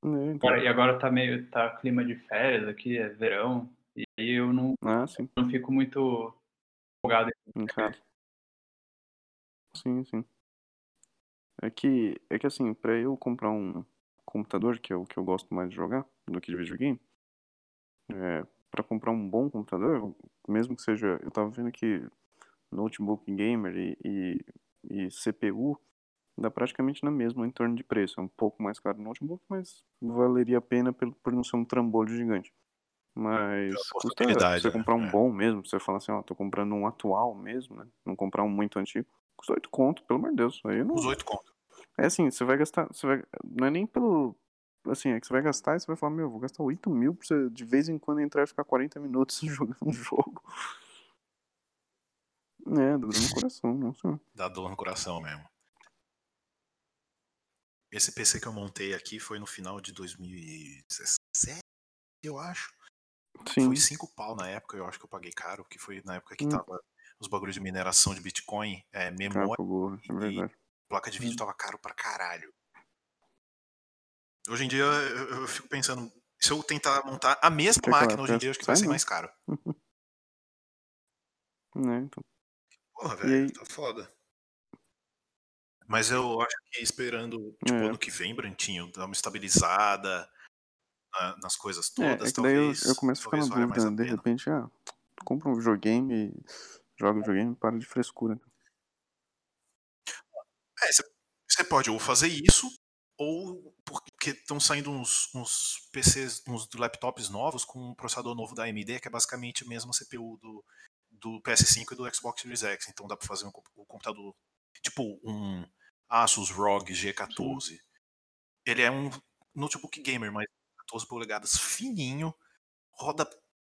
É, então... E agora tá meio. tá clima de férias aqui, é verão. E aí eu não, ah, não fico muito empolgado. Em casa. Sim, sim. É que, é que assim, pra eu comprar um computador, que é o que eu gosto mais de jogar, do que de videogame, é, pra comprar um bom computador, mesmo que seja, eu tava vendo que notebook gamer e, e, e CPU dá praticamente na mesma em torno de preço. É um pouco mais caro o notebook, mas valeria a pena por não ser um trambolho gigante. Mas custa você né? comprar um é. bom mesmo, você fala assim, ó, tô comprando um atual mesmo, né? Não comprar um muito antigo. Custa 8 conto, pelo amor de Deus. Aí não... Os 8 conto. É assim, você vai gastar. Você vai... Não é nem pelo. Assim, é que você vai gastar e você vai falar, meu, vou gastar 8 mil pra você de vez em quando entrar e ficar 40 minutos (laughs) jogando um jogo. É, dá dor no coração, não sei. Dá dor no coração mesmo. Esse PC que eu montei aqui foi no final de 2017, eu acho. Sim. Foi 5 pau na época, eu acho que eu paguei caro, que foi na época que hum. tava os bagulhos de mineração de Bitcoin, é, memória é e placa de vídeo hum. tava caro pra caralho. Hoje em dia eu, eu fico pensando, se eu tentar montar a mesma máquina hoje em dia, acho que vai ser mais caro. (laughs) né, então. Porra, velho, tá foda. Mas eu acho que esperando, tipo, é. ano que vem, Brantinho, dar uma estabilizada, nas coisas todas. É, é talvez, eu, eu começo a ficar na dúvida, de repente, ah, compra um videogame, joga um videogame, para de frescura. É, você pode ou fazer isso, ou porque estão saindo uns, uns, PCs, uns laptops novos com um processador novo da AMD, que é basicamente a mesma CPU do, do PS5 e do Xbox Series X. Então dá para fazer um, um, computador tipo um Asus ROG G14. Sim. Ele é um notebook gamer, mas 14 polegadas, fininho, roda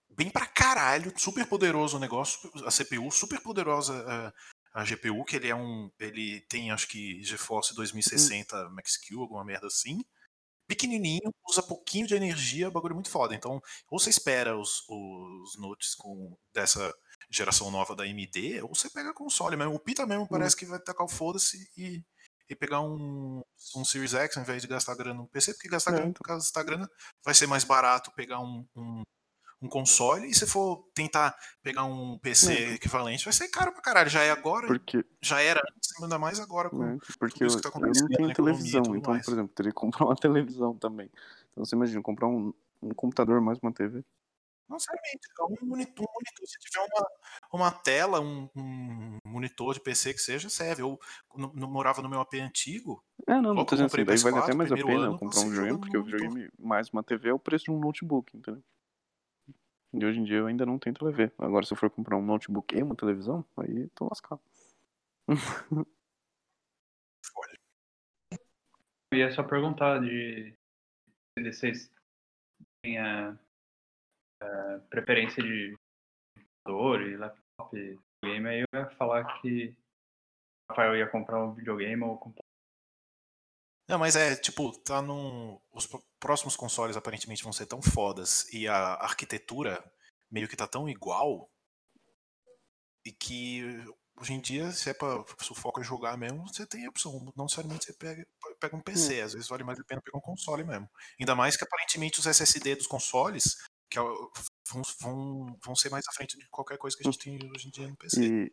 bem pra caralho, super poderoso o negócio, a CPU, super poderosa a, a GPU, que ele é um. Ele tem acho que GeForce 2060 hum. Max-Q, alguma merda assim. Pequenininho, usa pouquinho de energia, bagulho muito foda. Então, ou você espera os, os notes com dessa geração nova da AMD, ou você pega console mesmo. O Pita mesmo hum. parece que vai tacar o foda-se e, e pegar um, um Series X ao invés de gastar grana no PC, porque gastar, É, grana, gastar grana vai ser mais barato pegar um, um, um console, e se for tentar pegar um PC É. equivalente, vai ser caro pra caralho. Já é agora, Porque, já era antes, ainda mais agora com, né, porque eu, isso que tá eu acontecendo não na tenho televisão, então, mais. por exemplo, teria que comprar uma (laughs) televisão também. Então você imagina, comprar um, um computador mais uma TV. Não necessariamente, é um monitor, um monitor, se tiver uma, uma tela, um, um monitor de PC que seja, serve. Eu no, no- morava no meu AP antigo, É, não, não tô dizendo assim, daí vale PS4, até mais a pena ano, eu comprar um videogame, porque o videogame mais uma TV é o preço de um notebook, entendeu? E hoje em dia eu ainda não tenho TV. Agora, se eu for comprar um notebook e uma televisão, aí tô lascado. (laughs) Eu ia só perguntar de se vocês têm a, preferência de computador e laptop, game, aí eu ia falar que o Rafael ia comprar um videogame ou comprar. Não, mas é, tipo, tá num. Os próximos consoles aparentemente vão ser tão fodas e a arquitetura meio que tá tão igual e que hoje em dia, se é pra se o foco é jogar mesmo, você tem a opção. Não necessariamente você pega, pega um PC, às vezes vale mais a pena pegar um console mesmo. Ainda mais que aparentemente os SSD dos consoles que é vão, vão, vão ser mais à frente de qualquer coisa que a gente tem hoje em dia no PC. E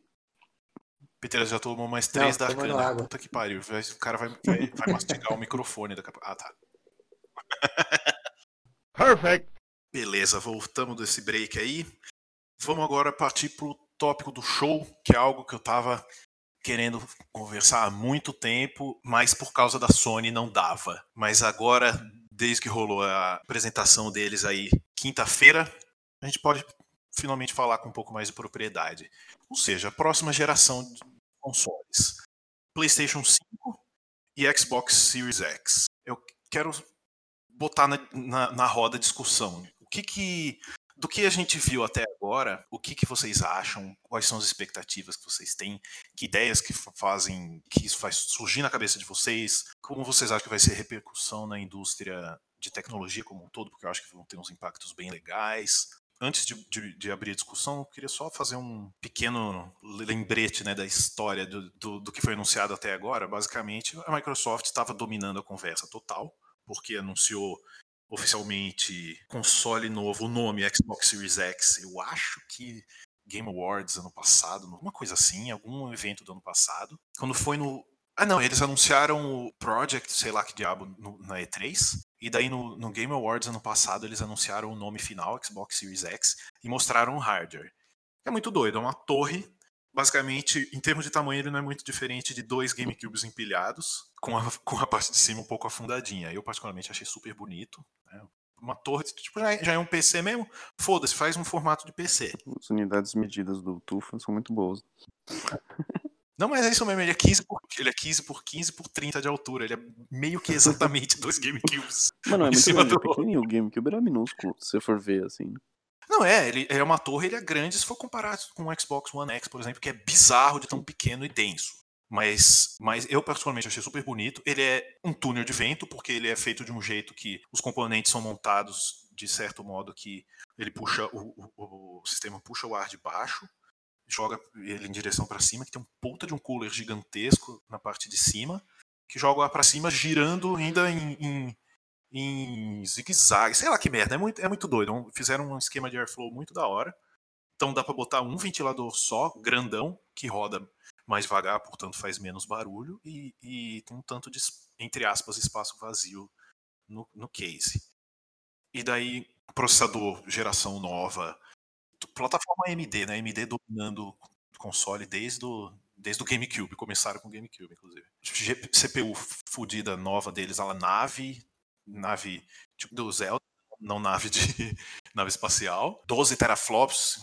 Peter já tomou mais três da Arcana. água. Puta que pariu. O cara vai, vai, vai mastigar o microfone daqui a pouco. Ah, tá. (laughs) Perfect. Beleza, voltamos desse break aí. Vamos agora partir pro tópico do show, que é algo que eu tava querendo conversar há muito tempo, mas por causa da Sony não dava. Mas agora, desde que rolou a apresentação deles aí quinta-feira, a gente pode finalmente falar com um pouco mais de propriedade. Ou seja, a próxima geração de consoles. PlayStation 5 e Xbox Series X. Eu quero botar na, na, na roda a discussão. O que que do que a gente viu até agora, o que, que vocês acham? Quais são as expectativas que vocês têm? Que ideias que fa- fazem que isso faz surgir na cabeça de vocês? Como vocês acham que vai ser repercussão na indústria de tecnologia como um todo? Porque eu acho que vão ter uns impactos bem legais. Antes de, de- de abrir a discussão, eu queria só fazer um pequeno lembrete né, da história do, do, do que foi anunciado até agora. Basicamente, a Microsoft estava dominando a conversa total, porque anunciou oficialmente console novo, o nome Xbox Series X, eu acho que Game Awards ano passado, alguma coisa assim, algum evento do ano passado. Quando foi no. Ah, não, eles anunciaram o Project, sei lá que diabo, no- na E3. E daí no, no Game Awards ano passado eles anunciaram o nome final, Xbox Series X, e mostraram o hardware. É muito doido, é uma torre. Basicamente, em termos de tamanho, ele não é muito diferente de dois GameCubes empilhados, com a, com a parte de cima um pouco afundadinha. Eu, particularmente, achei super bonito. né? Uma torre, tipo, já é, já é um PC mesmo? Foda-se, faz um formato de PC. as unidades medidas do Tufa são muito boas. Não, mas é isso mesmo, ele é 15 por, ele é 15 por 15 por 30 de altura. Ele é meio que exatamente dois (laughs) GameCubes. Mano, é Em muito cima grande, é do- pequenininho. O GameCube era minúsculo, se você for ver, assim. Não, é, ele é uma torre, ele é grande se for comparado com o Xbox One X, por exemplo, que é bizarro de tão pequeno e denso. Mas, mas eu particularmente achei super bonito. Ele é um túnel de vento, porque ele é feito de um jeito que os componentes são montados de certo modo que ele puxa o, o- o sistema puxa o ar de baixo, joga ele em direção para cima, que tem um puta de um cooler gigantesco na parte de cima, que joga o ar para cima girando ainda em, em, em zigue-zague. Sei lá que merda, é muito, é muito doido. Um- Fizeram um esquema de airflow muito da hora. Então dá para botar um ventilador só, grandão, que roda mais devagar, portanto faz menos barulho, e, e tem um tanto de, entre aspas, espaço vazio no, no case. E daí, processador geração nova, plataforma AMD, né? AMD dominando console desde o, desde o GameCube, começaram com o GameCube, inclusive. CPU fodida nova deles, ela nave, nave tipo do Zelda, não nave de (laughs) nave espacial, 12 teraflops,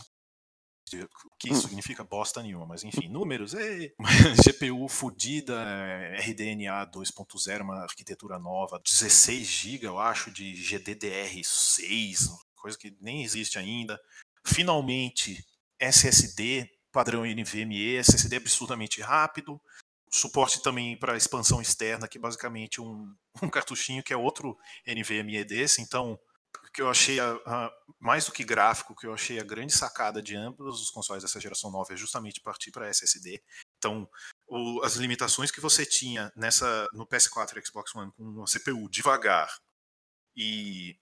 o que isso significa bosta nenhuma, mas enfim, números, (laughs) é GPU fodida, é, RDNA 2.0, uma arquitetura nova, 16 GB, eu acho, de GDDR6, coisa que nem existe ainda. Finalmente, SSD padrão NVMe, SSD absurdamente rápido, suporte também para expansão externa, que é basicamente um, (laughs) um cartuchinho que é outro NVMe desse, então o que eu achei a- a- mais do que gráfico, que eu achei a grande sacada de ambos os consoles dessa geração nova é justamente partir para SSD. Então, o, as limitações que você tinha nessa no PS4 e Xbox One com uma CPU devagar e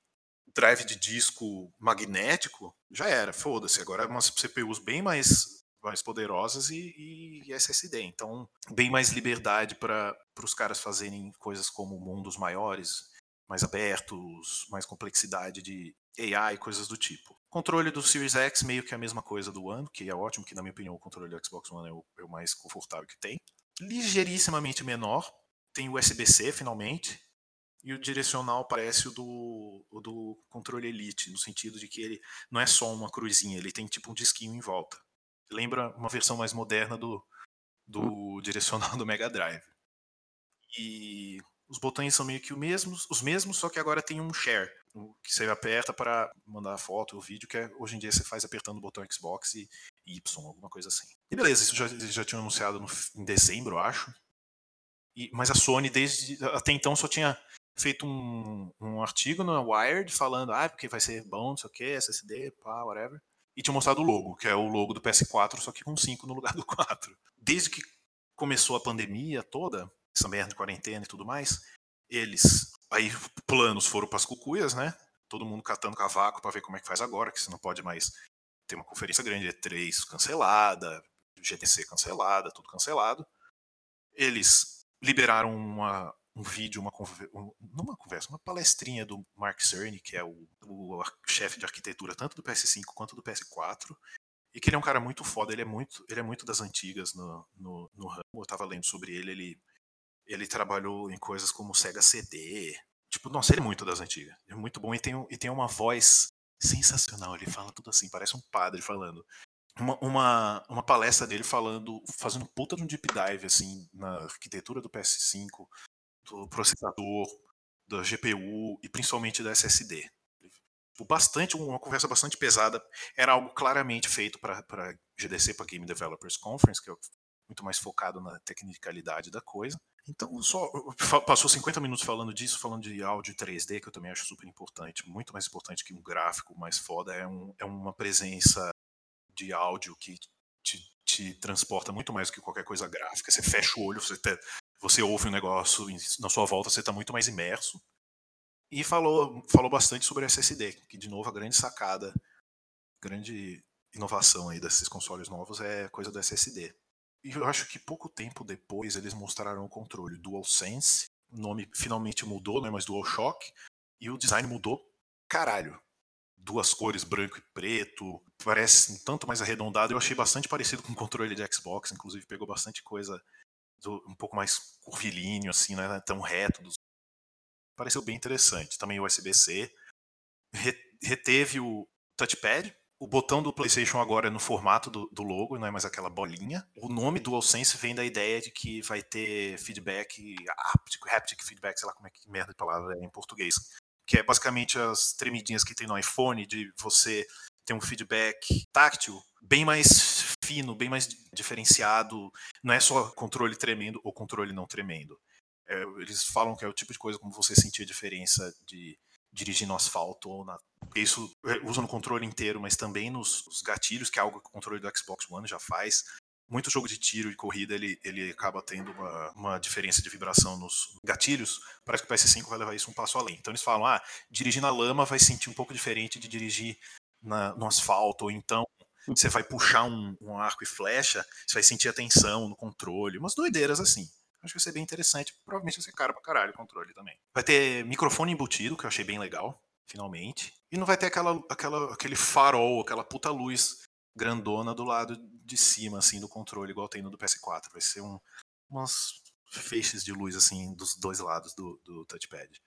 drive de disco magnético, já era, foda-se. Agora é umas CPUs bem mais, mais poderosas e, e SSD. Então, bem mais liberdade para os caras fazerem coisas como mundos maiores, mais abertos, mais complexidade de AI, coisas do tipo. Controle do Series X meio que a mesma coisa do One, que é ótimo, que na minha opinião o controle do Xbox One é o, é o mais confortável que tem. Ligeiríssimamente menor, tem USB-C finalmente, e o direcional parece o do, o do controle Elite, no sentido de que ele não é só uma cruzinha, ele tem tipo um disquinho em volta. Lembra uma versão mais moderna do, do direcional (laughs) do Mega Drive. E os botões são meio que os mesmos, os mesmos, só que agora tem um share, que você aperta para mandar foto ou vídeo, que é, hoje em dia você faz apertando o botão Xbox e Y, alguma coisa assim. E beleza, isso já, já tinha anunciado no, em dezembro, eu acho. E, mas a Sony, desde até então, só tinha feito um, um artigo na Wired falando, ah, porque vai ser bom, não sei o que, SSD, pá, whatever. E tinha mostrado o logo, que é o logo do PS4, só que com 5 no lugar do 4. Desde que começou a pandemia toda, essa merda de quarentena e tudo mais, eles, aí planos foram para as cucuias, né? Todo mundo catando cavaco para ver como é que faz agora, que você não pode mais ter uma conferência grande, E3 cancelada, GTC cancelada, tudo cancelado. Eles liberaram uma, um vídeo, uma, um, não uma conversa, uma palestrinha do Mark Cerny, que é o, o chefe de arquitetura tanto do PS5 quanto do PS4, e que ele é um cara muito foda, ele é muito, ele é muito das antigas no, no, no ramo. Eu tava lendo sobre ele, ele ele trabalhou em coisas como Sega CD. Tipo, nossa, ele é muito das antigas. É muito bom e tem, e tem uma voz sensacional. Ele fala tudo assim, parece um padre falando. Uma, uma, uma palestra dele falando, fazendo puta de um deep dive, assim, na arquitetura do PS5, do processador, da GPU e principalmente da SSD. Tipo, bastante, uma conversa bastante pesada. Era algo claramente feito para GDC, para Game Developers Conference, que é muito mais focado na tecnicalidade da coisa. Então, só passou 50 minutos falando disso, falando de áudio 3D, que eu também acho super importante, muito mais importante que um gráfico mais foda, é, um, é uma presença de áudio que te, te, transporta muito mais do que qualquer coisa gráfica. Você fecha o olho, você, você ouve um negócio na sua volta, você está muito mais imerso. E falou, falou bastante sobre SSD, que de novo a grande sacada, grande inovação aí desses consoles novos é coisa do SSD. E eu acho que pouco tempo depois eles mostraram o controle DualSense. O nome finalmente mudou, não é mais DualShock. E o design mudou caralho. Duas cores, branco e preto. Parece um tanto mais arredondado. Eu achei bastante parecido com o controle de Xbox. Inclusive pegou bastante coisa do, um pouco mais curvilíneo, assim, né? Tão reto. Dos... Pareceu bem interessante. Também USB-C. Reteve o touchpad, o botão do PlayStation agora é no formato do, do, logo, não é mais aquela bolinha. O nome DualSense vem da ideia de que vai ter feedback haptic, haptic feedback, sei lá como é que merda de palavra é em português. Que é basicamente as tremidinhas que tem no iPhone, de você ter um feedback táctil bem mais fino, bem mais diferenciado. Não é só controle tremendo ou controle não tremendo. É, eles falam que é o tipo de coisa como você sentir a diferença de dirigir no asfalto ou na isso é, usa no controle inteiro, mas também nos, nos, gatilhos, que é algo que o controle do Xbox One já faz. Muito jogo de tiro e corrida ele, ele acaba tendo uma, uma diferença de vibração nos gatilhos. Parece que o PS5 vai levar isso um passo além. Então eles falam: ah, dirigir na lama vai sentir um pouco diferente de dirigir na, no asfalto, ou então você vai puxar um, um arco e flecha, você vai sentir a tensão no controle, umas doideiras assim. Acho que vai ser bem interessante. Provavelmente vai ser caro pra caralho o controle também. Vai ter microfone embutido, que eu achei bem legal finalmente. E não vai ter aquela, aquela, aquele farol, aquela puta luz grandona do lado de cima, assim, do controle, igual tem no do PS4. Vai ser um, umas feixes de luz, assim, dos dois lados do, do touchpad.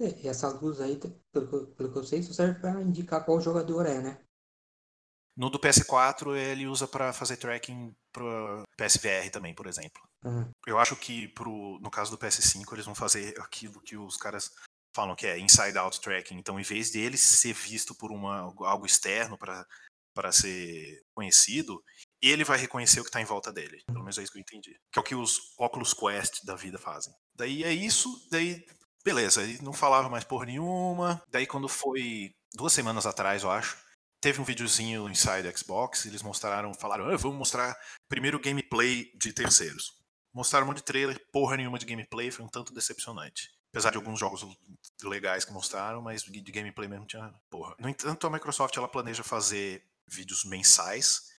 É, e essa luz aí, pelo, pelo que eu sei, isso serve para indicar qual jogador é, né? No do PS4 ele usa para fazer tracking pro PSVR também, por exemplo. Uhum. Eu acho que pro, no caso do PS5 eles vão fazer aquilo que os caras falam que é inside out tracking. Então, em vez dele ser visto por uma, algo externo para ser conhecido, ele vai reconhecer o que está em volta dele. Pelo menos é isso que eu entendi. Que é o que os Oculus Quest da vida fazem. Daí é isso, daí beleza, ele não falava mais por nenhuma. Daí quando foi duas semanas atrás, eu acho, teve um videozinho Inside Xbox, eles mostraram, falaram, ah, vamos mostrar primeiro gameplay de terceiros. Mostraram um monte de trailer, porra nenhuma de gameplay, foi um tanto decepcionante. Apesar de alguns jogos legais que mostraram, mas de gameplay mesmo tinha porra. No entanto, a Microsoft ela planeja fazer vídeos mensais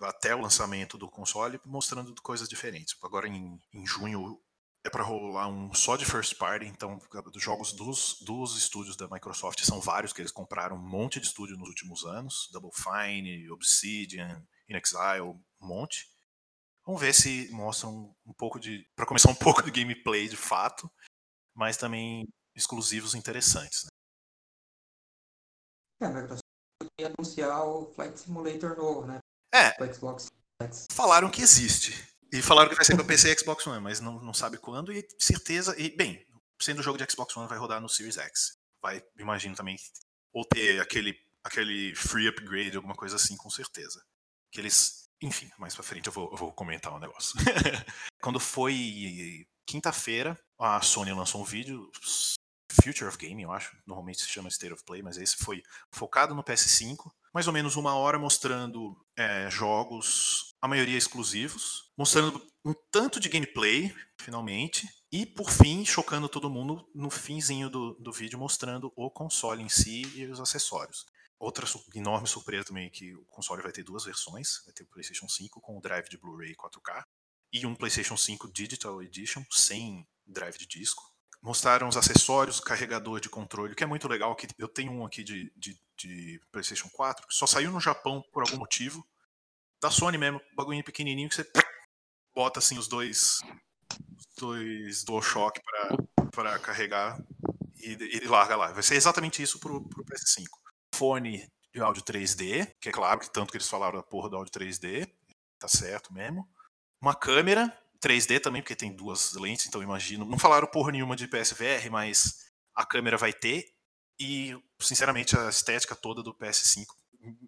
até o lançamento do console, mostrando coisas diferentes. Agora em, em junho é para rolar um só de first party, então os jogos dos, dos estúdios da Microsoft são vários que eles compraram um monte de estúdio nos últimos anos, Double Fine, Obsidian, InXile, um monte. Vamos ver se mostram um pouco de, para começar um (laughs) pouco de gameplay de fato, mas também exclusivos interessantes. Né? É, a Microsoft ia anunciar o Flight Simulator novo, né? É. Xbox. Falaram que existe. E falaram que vai ser para PC e Xbox One, mas não, não sabe quando. E certeza. E, bem, sendo o jogo de Xbox One, vai rodar no Series X. Vai, imagino também. Ou ter aquele, aquele free upgrade, alguma coisa assim, com certeza. Que eles. Enfim, mais pra frente eu vou, eu vou comentar o um negócio. (laughs) Quando foi quinta-feira, a Sony lançou um vídeo. Future of Gaming, eu acho. Normalmente se chama State of Play, mas esse foi focado no PS5 mais ou menos uma hora mostrando é, jogos, a maioria exclusivos, mostrando um tanto de gameplay, finalmente, e por fim, chocando todo mundo no finzinho do, do vídeo, mostrando o console em si e os acessórios. Outra enorme surpresa também é que o console vai ter duas versões, vai ter o PlayStation 5 com o drive de Blu-ray 4K e um PlayStation 5 Digital Edition sem drive de disco mostraram os acessórios, o carregador de controle, que é muito legal. Que eu tenho um aqui de, de, de, PlayStation 4, que só saiu no Japão por algum motivo. Da Sony mesmo, bagulho pequenininho que você bota assim os dois, os dois DualShock para carregar e, larga lá. Vai ser exatamente isso pro, pro PS5. Fone de áudio 3D, que é claro que tanto que eles falaram da porra do áudio 3D, tá certo mesmo. Uma câmera 3D também, porque tem duas lentes, então imagino. Não falaram porra nenhuma de PSVR, mas a câmera vai ter. E, sinceramente, a estética toda do PS5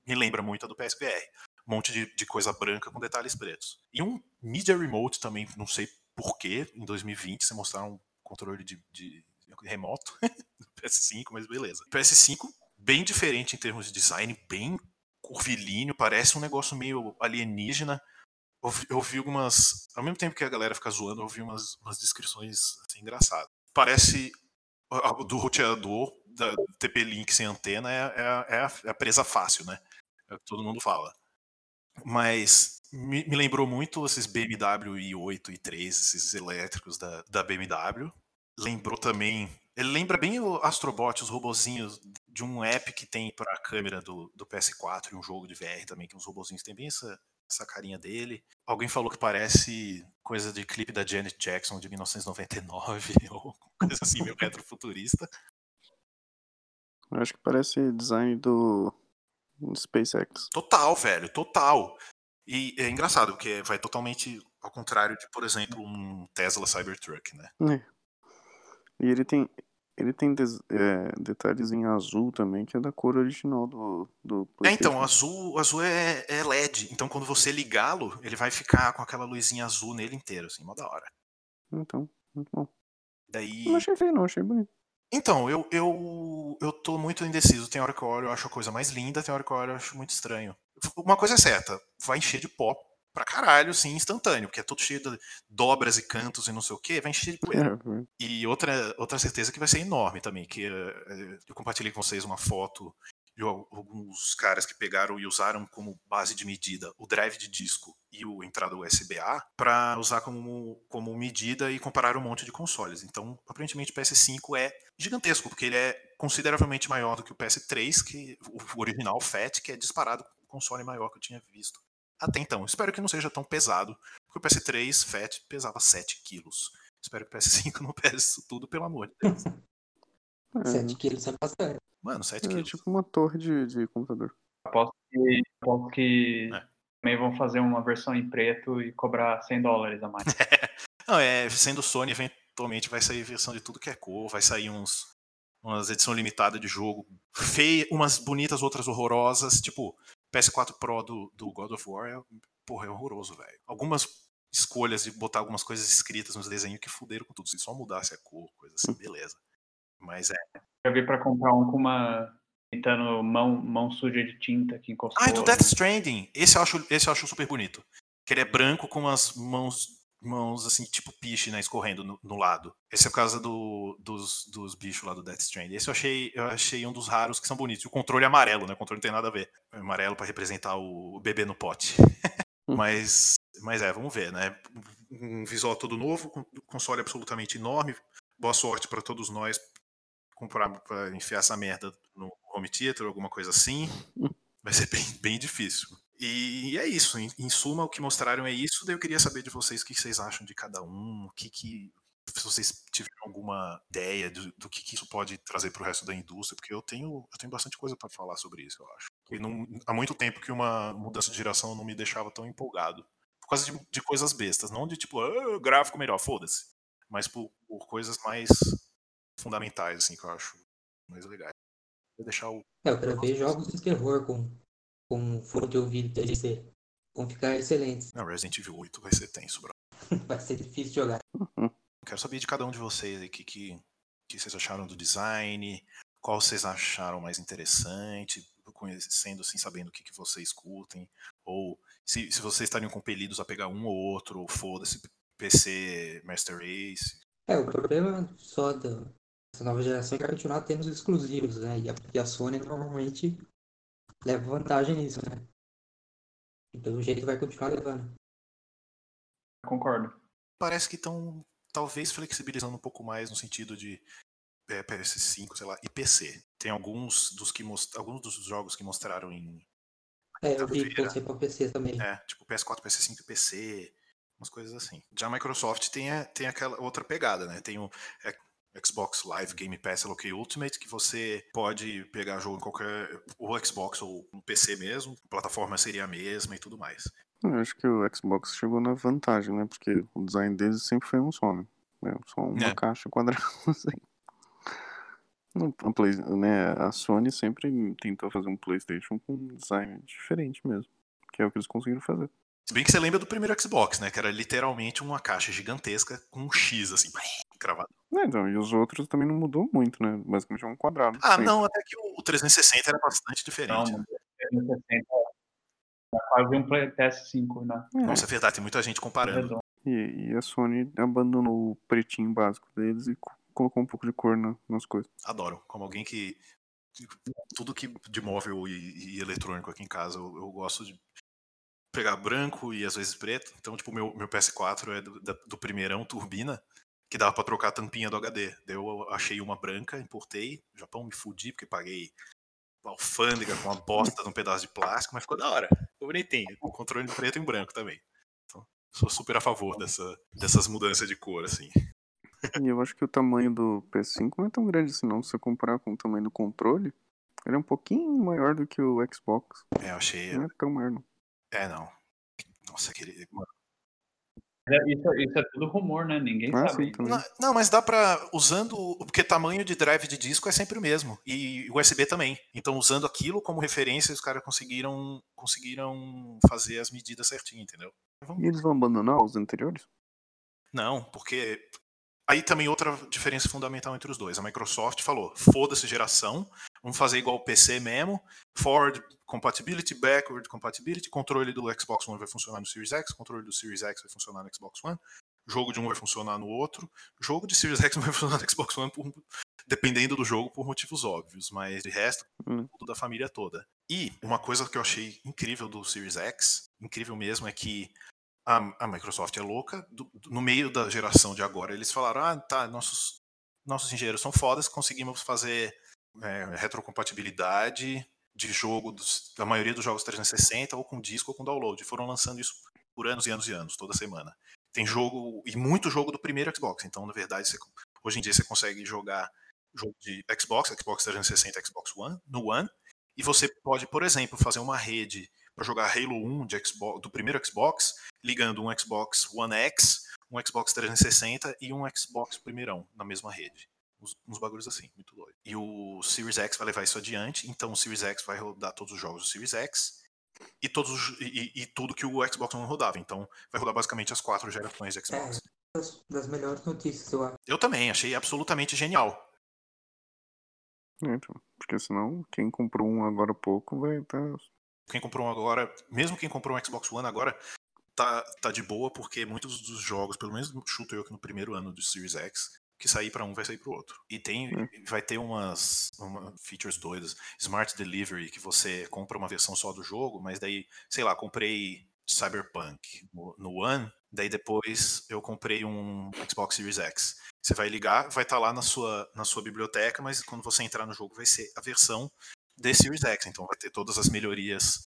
me lembra muito a do PSVR. Um monte de, de coisa branca com detalhes pretos. E um Media Remote também, não sei porquê, em 2020, você mostraram um controle de, de remoto (laughs) do PS5, mas beleza. PS5, bem diferente em termos de design, bem curvilíneo, parece um negócio meio alienígena eu vi algumas. Ao mesmo tempo que a galera fica zoando, eu vi umas, umas descrições assim, engraçadas. Parece do roteador da TP-Link sem antena é, é, é, a, é, a, presa fácil, né? É o que todo mundo fala. Mas me, me lembrou muito esses BMW i8 e 3, esses elétricos da, da BMW. Lembrou também. Ele lembra bem o Astrobot, os robozinhos de um app que tem para a câmera do, do PS4 e um jogo de VR também, que os robozinhos têm bem essa, essa carinha dele. Alguém falou que parece coisa de clipe da Janet Jackson de 1999, (laughs) ou coisa assim, meio retrofuturista. Eu acho que parece design do SpaceX. Total, velho, total. E é engraçado, porque vai totalmente ao contrário de, por exemplo, um Tesla Cybertruck, né? É. E ele tem, ele tem des, é, detalhes em azul também, que é da cor original do, do É, então, azul, azul é, é LED. Então, quando você ligá-lo, ele vai ficar com aquela luzinha azul nele inteiro, assim, mó da hora. Então, muito bom. Daí... Não achei feio, não, achei bonito. Então, eu, eu, eu tô muito indeciso. Tem hora que eu olho eu acho a coisa mais linda, tem hora que eu olho eu acho muito estranho. Uma coisa é certa, vai encher de pó pra caralho, assim, instantâneo, porque é todo cheio de dobras e cantos e não sei o que, vai encher de poeira. É, e outra, outra certeza que vai ser enorme também, que uh, eu compartilhei com vocês uma foto de alguns caras que pegaram e usaram como base de medida o drive de disco e o entrada USB-A para usar como, como medida e comparar um monte de consoles. Então, aparentemente o PS5 é gigantesco, porque ele é consideravelmente maior do que o PS3, que o original FAT, que é disparado o console maior que eu tinha visto até então. Espero que não seja tão pesado, porque o PS3 FAT pesava 7 quilos. Espero que o PS5 (laughs) não pese isso tudo, pelo amor de Deus. (laughs) 7 é. quilos é bastante. Mano, 7 é, quilos. tipo uma torre de, de computador. Aposto que, aposto que é. também vão fazer uma versão em preto e cobrar 100 dólares a mais. (laughs) não, é, sendo Sony, eventualmente vai sair versão de tudo que é cor, vai sair uns umas edição limitada de jogo feia, umas bonitas, outras horrorosas, tipo, PS4 Pro do, do God of War é, porra, é horroroso, velho. Algumas escolhas de botar algumas coisas escritas nos desenhos que fuderam com tudo. Se só mudasse a cor, coisa assim, beleza. Mas é. Eu vi pra comprar um com uma Imitando mão, mão suja de tinta que encostou. Ah, e do Death Stranding. Esse eu acho, esse eu acho super bonito. Que ele é branco com as mãos, mãos assim, tipo piche, né, escorrendo no, no lado. Esse é por causa do, dos, dos bichos lá do Death Stranding. Esse eu achei, eu achei um dos raros que são bonitos. E o controle é amarelo, né? O controle não tem nada a ver. É amarelo para representar o bebê no pote. (laughs) mas, mas é, vamos ver, né? Um visual todo novo, com console absolutamente enorme. Boa sorte para todos nós comprar para enfiar essa merda no home theater, alguma coisa assim. Vai ser bem, (laughs) bem difícil. E é isso. Em, em, suma, o que mostraram é isso. Daí eu queria saber de vocês o que vocês acham de cada um, o que, que se vocês tiverem alguma ideia do, do que, que, isso pode trazer para o resto da indústria, porque eu tenho, eu tenho bastante coisa para falar sobre isso, eu acho. E não, há muito tempo que uma mudança de geração não me deixava tão empolgado. Por causa de, de coisas bestas, não de tipo, ah, gráfico melhor, foda-se. Mas por, por coisas mais fundamentais, assim, que eu acho mais legais. Vou deixar o. É, eu quero ver jogos de terror com, com fone de ouvido DLC. Vão ficar excelentes. Não, Resident Evil 8 vai ser tenso, bro. (laughs) vai ser difícil de jogar. Quero saber de cada um de vocês aí o que, que, que vocês acharam do design, qual vocês acharam mais interessante, conhecendo assim, sabendo o que, que vocês curtem, ou se, se vocês estariam compelidos a pegar um ou outro, ou foda-se, PC, Master Race. É, o problema só da, essa nova geração vai continuar tendo os exclusivos, né? E a, e a Sony normalmente leva vantagem nisso, né? E pelo jeito vai continuar levando. Concordo. Parece que estão talvez flexibilizando um pouco mais no sentido de é, PS5, sei lá, e PC. Tem alguns dos que most... alguns dos jogos que mostraram em É, eu vi que você para PC também. É, tipo PS4, PS5 e PC, umas coisas assim. Já a Microsoft tem, a, tem aquela outra pegada, né? Tem o é, Xbox Live Game Pass LK Ultimate, que você pode pegar jogo em qualquer. ou Xbox ou no PC mesmo, a plataforma seria a mesma e tudo mais. Eu acho que o Xbox chegou na vantagem, né? Porque o design deles sempre foi um só, né? É só uma é. caixa quadrada (laughs) assim. A, Play, né, a Sony sempre tentou fazer um PlayStation com um design diferente mesmo, que é o que eles conseguiram fazer. Se bem que você lembra do primeiro Xbox, né? Que era literalmente uma caixa gigantesca com um X, assim, cravado. É, então, e os outros também não mudou muito, né? Basicamente é um quadrado. Ah, não, até que o 360 era bastante diferente. Não, o 360 é quase um PS5, né? É. Nossa, é verdade, tem muita gente comparando. E, e, a Sony abandonou o pretinho básico deles e colocou um pouco de cor na, nas coisas. Adoro. Como alguém que. Tudo que de móvel e, e eletrônico aqui em casa, eu, eu gosto de pegar branco e às vezes preto. Então, tipo, meu, meu PS4 é do, do primeirão turbina, que dava para trocar a tampinha do HD. Daí eu achei uma branca, importei. Japão me fudi, porque paguei alfândega com uma bosta num pedaço de plástico, mas ficou da hora. Ficou bonitinho. Com controle preto e branco também. Então, sou super a favor dessa, dessas mudanças de cor, assim. E eu acho que o tamanho do PS5 não é tão grande assim, não. Se você comparar com o tamanho do controle, ele é um pouquinho maior do que o Xbox. É, eu achei. Não é tão maior, não. É, não. Nossa, aquele. Mano. É, isso, isso, é tudo rumor, né? Ninguém ah, sabe. Sim, não, não, mas dá pra. Usando. Porque tamanho de drive de disco é sempre o mesmo. E USB também. Então, usando aquilo como referência, os caras conseguiram, conseguiram fazer as medidas certinho, entendeu? Vamos... E eles vão abandonar os anteriores? Não, porque Aí também outra diferença fundamental entre os dois. A Microsoft falou: foda-se geração, vamos fazer igual o PC mesmo. Forward compatibility, backward compatibility, controle do Xbox One vai funcionar no Series X, controle do Series X vai funcionar no Xbox One, jogo de um vai funcionar no outro, jogo de Series X vai funcionar no Xbox One por, dependendo do jogo por motivos óbvios, mas de resto, hum. tudo da família toda. E uma coisa que eu achei incrível do Series X, incrível mesmo, é que a, a Microsoft é louca. Do, do, no meio da geração de agora, eles falaram: ah, tá, nossos, nossos engenheiros são fodas, conseguimos fazer é, retrocompatibilidade de jogo dos, da maioria dos jogos 360 ou com disco ou com download. Foram lançando isso por anos e anos e anos, toda semana. Tem jogo, e muito jogo do primeiro Xbox. Então, na verdade, você, hoje em dia você consegue jogar jogo de Xbox, Xbox 360, Xbox One, no One, e você pode, por exemplo, fazer uma rede para jogar Halo 1 de Xbox, do primeiro Xbox, ligando um Xbox One X, um Xbox 360 e um Xbox primeirão na mesma rede. Uns, uns bagulhos assim, muito doido. E o Series X vai levar isso adiante, então o Series X vai rodar todos os jogos do Series X e, todos os, e, e tudo que o Xbox One rodava. Então vai rodar basicamente as quatro gerações de Xbox. É, das melhores notícias, eu acho. Eu também, achei absolutamente genial. É, então, porque senão quem comprou um agora há pouco vai estar. Quem comprou um agora, mesmo quem comprou um Xbox One agora, tá, tá de boa, porque muitos dos jogos, pelo menos chuto eu que no primeiro ano do Series X, que sair para um vai sair para o outro. E tem, Hum. vai ter umas uma, features doidas, Smart Delivery, que você compra uma versão só do jogo, mas daí, sei lá, comprei Cyberpunk no, no One, daí depois eu comprei um Xbox Series X. Você vai ligar, vai estar lá na sua, na sua biblioteca, mas quando você entrar no jogo vai ser a versão de Series X, então vai ter todas as melhorias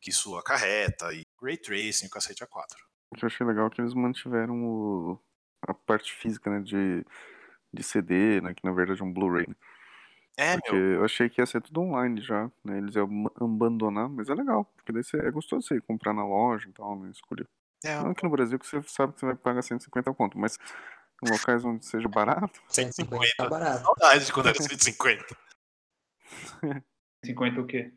que isso acarreta, e Ray Tracing, o cacete A4. O que eu achei legal que eles mantiveram o- a parte física, né, de, de CD, né, que na verdade é um Blu-ray. né? É, Porque meu, eu achei que ia ser tudo online já, né? Eles iam ab- abandonar, mas é legal, porque daí você, é gostoso você ir comprar na loja e tal, né? Escolher. é, Não aqui no Brasil que você sabe que você vai pagar 150 conto, mas em locais onde seja barato, (laughs) 150 tá barato. saudade de quando era 150. 50 (laughs) o quê?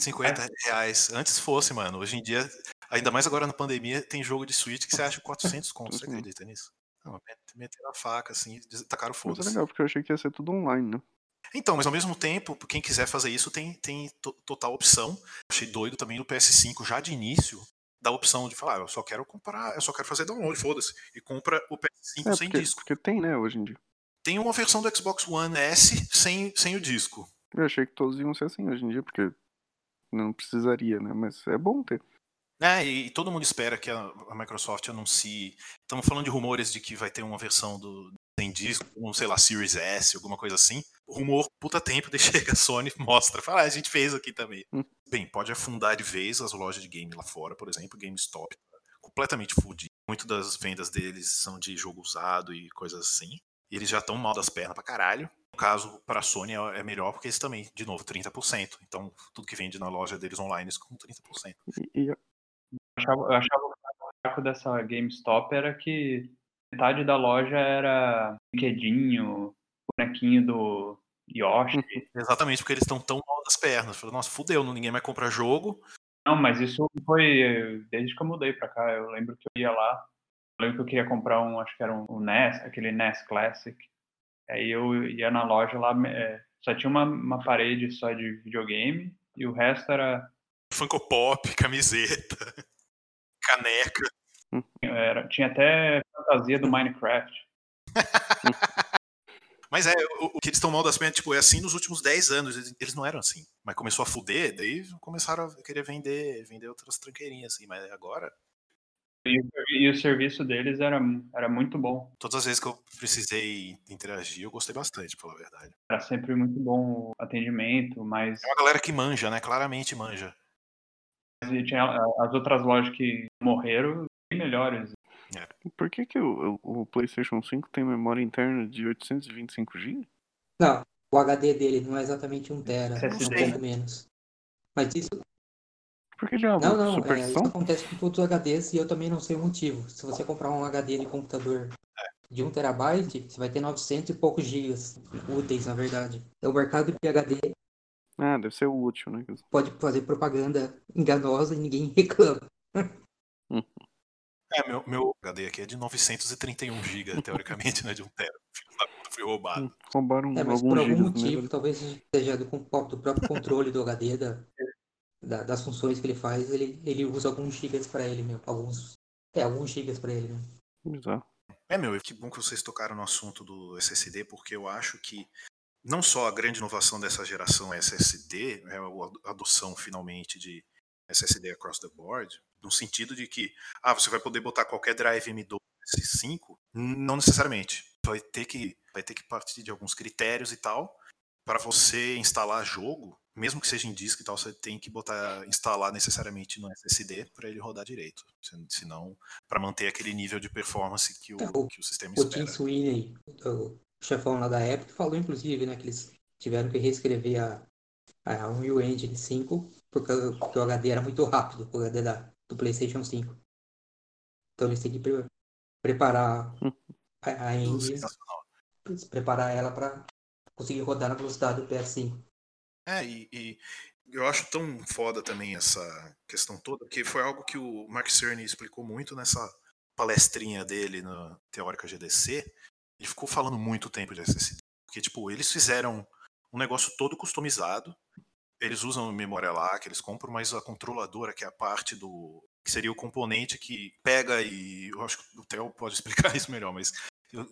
50 reais. Antes fosse, mano. Hoje em dia, ainda mais agora na pandemia, tem jogo de Switch que você acha 400 (laughs) contos. Você Uhum. acredita nisso? Não, met- meteram a faca, assim, tacaram mas é legal, porque eu achei que ia ser tudo online, né? Então, mas ao mesmo tempo, quem quiser fazer isso tem, tem to- total opção. Achei doido também no PS5, já de início, da opção de falar, "Ah, eu só quero comprar, eu só quero fazer download, foda-se. E compra o PS5 É, sem porque, disco. porque tem, né, hoje em dia. Tem uma versão do Xbox One S sem, sem o disco. Eu achei que todos iam ser assim hoje em dia, porque não precisaria, né? Mas é bom ter. É, e, e todo mundo espera que a, a Microsoft anuncie. Estamos falando de rumores de que vai ter uma versão do sem disco, um, sei lá, Series S, alguma coisa assim. Rumor, puta tempo, (laughs) daí chega a Sony mostra. Fala, ah, a gente fez aqui também. Hum. Bem, pode afundar de vez as lojas de game lá fora, por exemplo, GameStop, completamente fudido. Muito das vendas deles são de jogo usado e coisas assim. E eles já estão mal das pernas pra caralho. No caso, pra Sony é é melhor porque eles também, de novo, 30%. Então, tudo que vende na loja deles online é com 30%. E, e achava, eu achava que o fraco dessa GameStop era que metade da loja era brinquedinho, bonequinho do Yoshi. Exatamente, porque eles estão tão mal das pernas. Falei, nossa, fudeu, ninguém vai comprar jogo. Não, mas isso foi desde que eu mudei pra cá. Eu lembro que eu ia lá, eu lembro que eu queria comprar um, acho que era um, um NES, aquele NES Classic. Aí eu ia na loja lá, é, só tinha uma, uma parede só de videogame e o resto era, Funko Pop, camiseta, caneca. era tinha até fantasia do Minecraft. (laughs) Mas é, o, o que eles estão mal das pernas, tipo, é assim nos últimos 10 anos. Eles, eles não eram assim. Mas começou a fuder, daí começaram a querer vender, vender outras tranqueirinhas, assim. Mas agora, E, o servi- e o serviço deles era, era muito bom. todas as vezes que eu precisei interagir, eu gostei bastante, pela verdade. Era sempre muito bom o atendimento, mas É uma galera que manja, né? Claramente manja. E tinha as outras lojas que morreram bem melhores. por que, que o, o, PlayStation 5 tem memória interna de 825 GB? Não, o HD dele não é exatamente 1 tera, é um pouco menos. Mas isso, Por que diabo? não, não, é, isso acontece com todos os HDs e eu também não sei o motivo. Se você comprar um HD de computador de 1 terabyte, você vai ter 900 e poucos gigas úteis, na verdade. Então, o mercado de HD Ah, deve ser útil, né? pode fazer propaganda enganosa e ninguém (laughs) reclama. É, meu, meu HD aqui é de 931 GB, (laughs) teoricamente, né? De um tera. Fui roubado. Hum, Roubaram É, mas por algum motivo, nele. talvez seja do, do próprio controle do HD, da, da- das funções que ele faz, ele, ele usa alguns gigas para ele mesmo. Alguns, é, alguns gigas para ele mesmo. Bizarro. É, meu, que bom que vocês tocaram no assunto do SSD, porque eu acho que não só a grande inovação dessa geração é SSD, é a adoção finalmente de SSD across the board, no sentido de que, ah, você vai poder botar qualquer drive M2 S5, não necessariamente. Vai ter que, vai ter que partir de alguns critérios e tal, para você instalar jogo, mesmo que seja em disco e tal, você tem que botar, instalar necessariamente no SSD para ele rodar direito. Se- Senão, para manter aquele nível de performance que o, o- que o sistema O espera. Tim Sweeney, o chefão lá da Epic, falou inclusive, né, que eles tiveram que reescrever a, a Unreal Engine 5 porque, o- porque o HD era muito rápido, o HD da, do PlayStation 5. Então eles têm que pre- preparar a, a (laughs) engine, preparar ela para conseguir rodar na velocidade do PS5. É, e, e eu acho tão foda também essa questão toda, porque foi algo que o Mark Cerny explicou muito nessa palestrinha dele na Teórica GDC. Ele ficou falando muito tempo de SSD. Porque, tipo, eles fizeram um negócio todo customizado. Eles usam memória lá, que eles compram, mas a controladora, que é a parte do. que seria o componente que pega e. Eu acho que o Theo pode (laughs) explicar isso melhor, mas.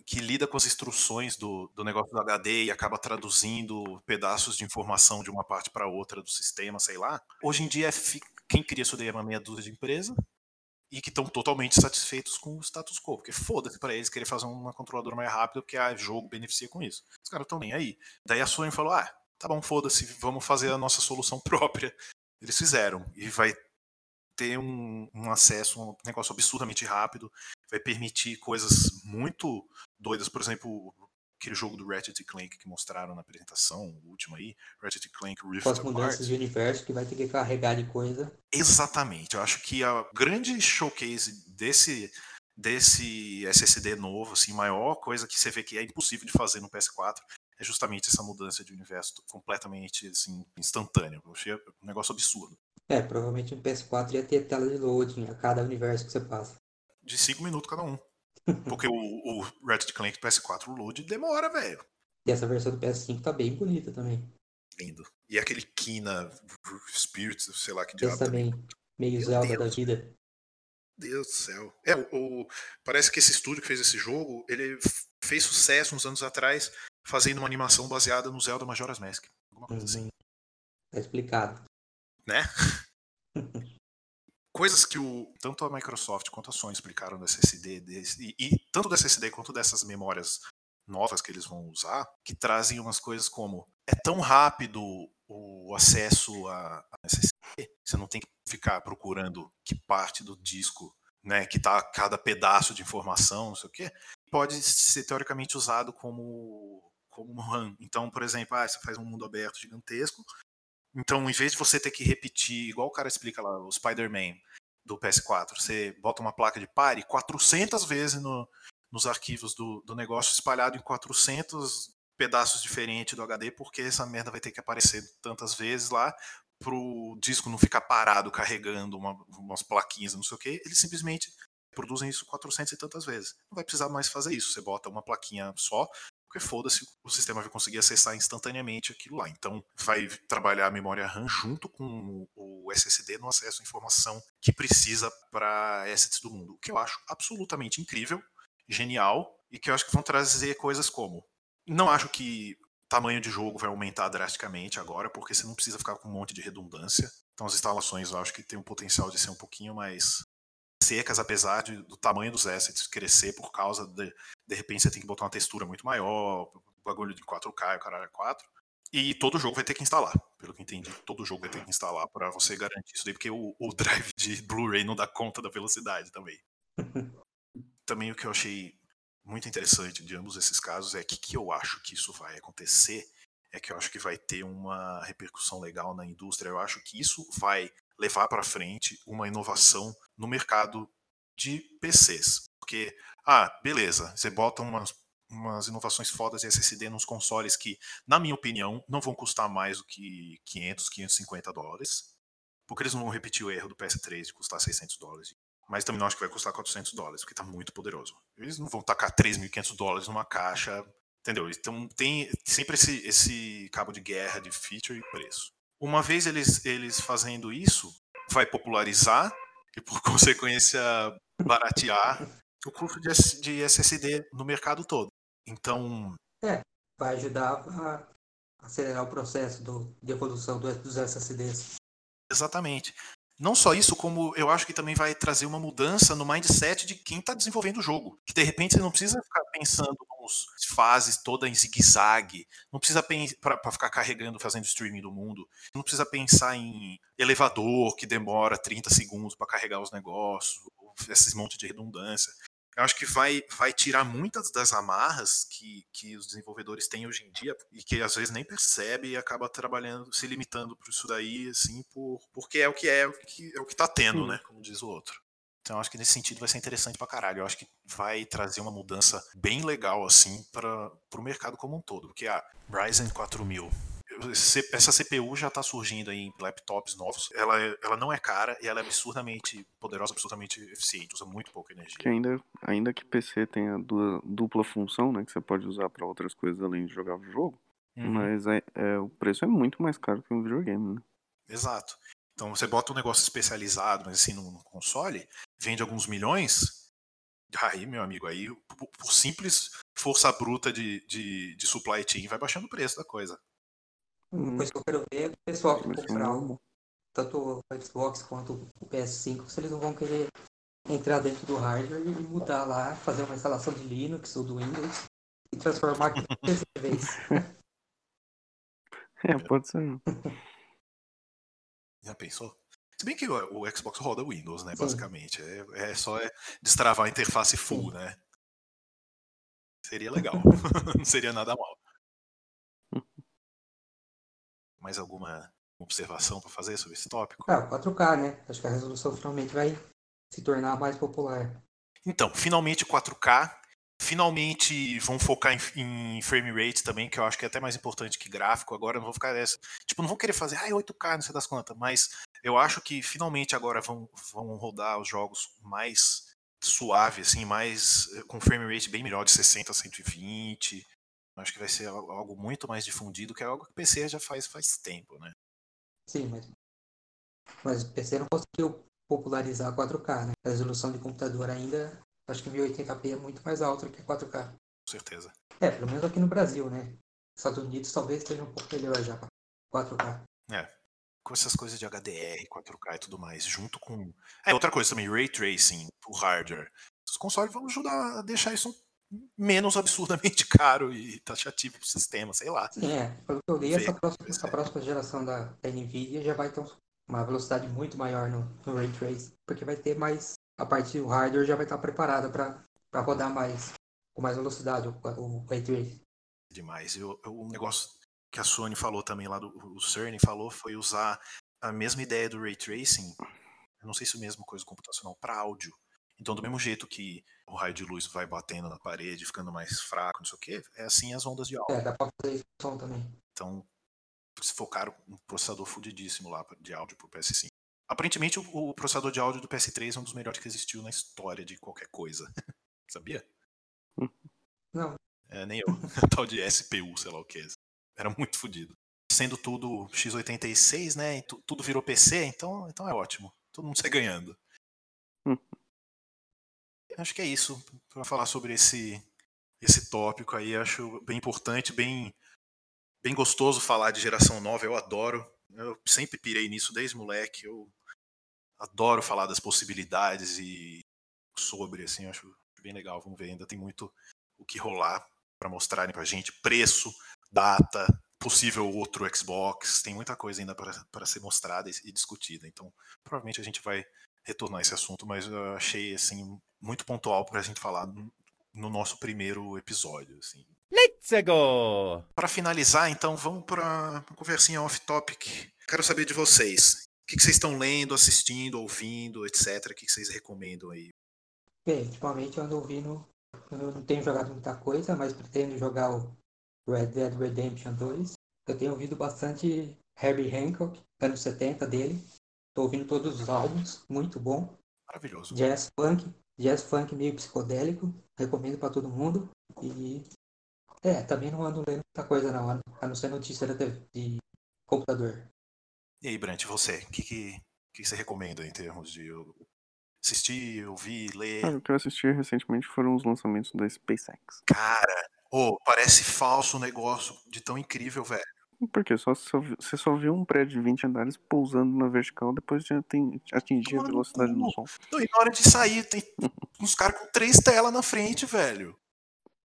que lida com as instruções do, do negócio do HD e acaba traduzindo pedaços de informação de uma parte para outra do sistema, sei lá. Hoje em dia, é fi- quem cria isso daí é uma meia dúzia de empresa e que estão totalmente satisfeitos com o status quo, porque foda-se para eles querer fazer uma controladora mais rápida, porque a jogo beneficia com isso. Os caras estão nem aí. Daí a Sony falou: ah, tá bom, foda-se, vamos fazer a nossa solução (laughs) própria. Eles fizeram, e vai ter um, um acesso, um negócio absurdamente rápido, vai permitir coisas muito doidas, por exemplo, aquele jogo do Ratchet Clank que mostraram na apresentação, o último aí, Ratchet Clank Rift Com as Apart. mudanças de universo que vai ter que carregar de coisa. Exatamente. Eu acho que a grande showcase desse desse SSD novo, assim, maior coisa que você vê que é impossível de fazer no PS4 é justamente essa mudança de universo completamente assim instantânea. Eu achei um negócio absurdo. É, provavelmente no PS4 ia ter tela de loading a cada universo que você passa. De 5 minutos cada um. Porque o, o Ratchet Clank PS4 o load demora, velho. E essa versão do PS5 tá bem bonita também. Lindo. E aquele Kina Spirit, sei lá que diabo também. também, meio Meu Zelda Deus. da vida. Deus do céu. É, o, o- parece que esse estúdio que fez esse jogo, ele fez sucesso uns anos atrás, fazendo uma animação baseada no Zelda Majora's Mask. Alguma coisa assim, Uhum. Tá explicado. né? (laughs) Coisas que o, tanto a Microsoft quanto a Sony explicaram do SSD, desse, e, e tanto do SSD quanto dessas memórias novas que eles vão usar, que trazem umas coisas como é tão rápido o acesso a, a SSD, você não tem que ficar procurando que parte do disco, né, que tá cada pedaço de informação, não sei o quê, pode ser teoricamente usado como como (laughs) RAM. Então, por exemplo, ah, você faz um mundo aberto gigantesco, então, em vez de você ter que repetir, igual o cara explica lá, o Spider-Man do PS4, você bota uma placa de pare 400 vezes no, nos arquivos do, do negócio, espalhado em 400 pedaços diferentes do HD, porque essa merda vai ter que aparecer tantas vezes lá, pro disco não ficar parado carregando uma- umas plaquinhas, não sei o que, eles simplesmente produzem isso 400 e tantas vezes. Não vai precisar mais fazer isso, você bota uma plaquinha só, porque foda-se, o sistema vai conseguir acessar instantaneamente aquilo lá. Então, vai trabalhar a memória RAM junto com o SSD no acesso à informação que precisa para assets do mundo. O que eu acho absolutamente incrível, genial, e que eu acho que vão trazer coisas como. Não acho que tamanho de jogo vai aumentar drasticamente agora, porque você não precisa ficar com um monte de redundância. Então, as instalações eu acho que tem o potencial de ser um pouquinho mais secas, apesar de, do tamanho dos assets crescer por causa de, de repente você tem que botar uma textura muito maior, bagulho de 4K, o caralho é 4. E todo jogo vai ter que instalar, pelo que entendi. Todo jogo vai ter que instalar para você garantir isso daí, porque o, o (laughs) drive de Blu-ray não dá conta da velocidade também. (laughs) Também o que eu achei muito interessante de ambos esses casos é que que eu acho que isso vai acontecer é que eu acho que vai ter uma repercussão legal na indústria. Eu acho que isso vai levar para frente uma inovação no mercado de PCs. Porque, ah, beleza, você bota umas, umas inovações fodas de SSD nos consoles que, na minha opinião, não vão custar mais do que 500, 550 dólares. Porque eles não vão repetir o erro do PS3 de custar 600 dólares. Mas também não acho que vai custar 400 dólares, porque tá muito poderoso. Eles não vão tacar 3.500 dólares numa caixa, entendeu? Então tem sempre esse, esse cabo de guerra de feature e preço. Uma vez eles, eles fazendo isso, vai popularizar e, por (laughs) consequência, baratear o custo de, de SSD no mercado todo. Então, Vai ajudar a acelerar o processo do, de evolução do- dos SSDs. Exatamente. Não só isso, como eu acho que também vai trazer uma mudança no mindset de quem está desenvolvendo o jogo. Que de repente você não precisa ficar pensando nos fases toda em zigue-zague, não precisa para ficar carregando, fazendo streaming do mundo, não precisa pensar em elevador que demora 30 segundos para carregar os negócios, esses monte de redundância. Eu acho que vai, vai tirar muitas das amarras que, que os desenvolvedores têm hoje em dia e que às vezes nem percebe e acaba trabalhando, se limitando por isso daí, assim, por, porque é o que é, é o que, é o que tá tendo, né? Como diz o outro. Então eu acho que nesse sentido vai ser interessante pra caralho. Eu acho que vai trazer uma mudança bem legal, assim, para o mercado como um todo. Porque a Ryzen 4000 esse- essa CPU já está surgindo aí em laptops novos. Ela, é- ela não é cara e ela é absurdamente poderosa, absurdamente eficiente, usa muito pouca energia. Que ainda, ainda que PC tenha du- dupla função, né? Que você pode usar pra outras coisas além de jogar o jogo. Uhum. Mas é, é, o preço é muito mais caro que um videogame, né? Exato. Então você bota um negócio especializado, mas assim, no, no console, vende alguns milhões. Aí, meu amigo, aí por, por simples força bruta de, de, de supply chain vai baixando o preço da coisa. Uma Hum. coisa que eu quero ver é o pessoal que comprar o, tanto o Xbox quanto o PS5, se eles não vão querer entrar dentro do hardware e mudar lá, fazer uma instalação de Linux ou do Windows e transformar aquilo em (laughs) vez. É, pode ser. Já pensou? Se bem que o, o Xbox roda Windows, né? Sim. Basicamente. É, é só é destravar a interface full, Sim. né? Seria legal. (laughs) (laughs) Não seria nada mal. Mais alguma observação para fazer sobre esse tópico? Ah, o 4K, né? Acho que a resolução finalmente vai se tornar mais popular. Então, finalmente 4K. Finalmente vão focar em, em frame rate também, que eu acho que é até mais importante que gráfico. Agora não vou ficar essa. Tipo, não vou querer fazer, ai, 8K, não sei das quantas, mas eu acho que finalmente agora vão, vão rodar os jogos mais suave, assim, mais eh, com frame rate bem melhor, de 60 a 120. Acho que vai ser al- algo muito mais difundido, que é algo que o PC já faz faz tempo, né? Sim, mas, mas o PC não conseguiu popularizar 4K, né? A resolução de computador ainda, acho que 1080p é muito mais alta do que 4K. Com certeza. É, pelo menos aqui no Brasil, né? Estados Unidos talvez esteja um pouco melhor já com 4K. Com essas coisas de HDR, 4K e tudo mais, junto com. É, outra coisa também, Ray Tracing, o hardware. Os consoles vão ajudar a deixar isso menos absurdamente (laughs) caro e taxativo pro sistema, sei lá. Sim, é. Pelo que eu li, essa próxima, essa próxima geração da, da NVIDIA já vai ter um- uma velocidade muito maior no, no Ray Trace, porque vai ter mais. A parte do hardware já vai estar preparada para rodar mais com mais velocidade o, o Ray Trace. demais. E o, o negócio que a Sony falou também lá, do, o Cerny falou, foi usar a mesma ideia do Ray Tracing, eu não sei se é a mesma coisa computacional, para áudio. Então, do mesmo jeito que o raio de luz vai batendo na parede, ficando mais fraco, não sei o quê, é assim as ondas de áudio. É, dá para fazer isso com som também. Então, se focaram um processador fudidíssimo lá de áudio pro PS5. Aparentemente, o, o processador de áudio do PS3 é um dos melhores que existiu na história de qualquer coisa. (laughs) Sabia? Não, É, nem eu. (laughs) Tal de SPU, sei lá o que. é. Era muito fodido. Sendo tudo x86, né? e tu- tudo virou PC, então, então é ótimo. Todo mundo sai ganhando. Acho que é isso para falar sobre esse esse tópico aí. Acho bem importante, bem bem gostoso falar de geração nova. Eu adoro. Eu sempre pirei nisso desde moleque. Eu adoro falar das possibilidades e sobre assim. Acho bem legal. Vamos ver. Ainda tem muito o que rolar para mostrarem pra gente preço, data, possível outro Xbox, tem muita coisa ainda para ser mostrada e, e discutida. Então, provavelmente a gente vai retornar esse assunto, mas eu achei assim muito pontual para a gente falar no, no nosso primeiro episódio, assim. Let's go! Para finalizar, então, vamos para uma conversinha off-topic. Quero saber de vocês. O que, que vocês estão lendo, assistindo, ouvindo, etc. O que, que vocês recomendam aí? bem, ultimamente eu ando ouvindo. Eu não tenho jogado muita coisa, mas pretendo jogar o Red Dead Redemption 2. Eu tenho ouvido bastante Herbie Hancock, anos 70 dele. Tô ouvindo todos os álbuns, muito bom. Maravilhoso. Jazz funk, jazz funk meio psicodélico, recomendo pra todo mundo. E é, também não ando lendo muita coisa não, a não ser notícia da TV de computador. E aí, Brant, você? O que, que, que você recomenda em termos de assistir, ouvir, ler? Ah, o que eu assisti recentemente foram os lançamentos da SpaceX. Cara, ô, parece falso o negócio de tão incrível, velho. Porque só, só você só viu um prédio de 20 andares pousando na vertical depois de atin- atingir a velocidade do som. Não, e na hora de sair, tem (laughs) uns caras com três telas na frente, velho.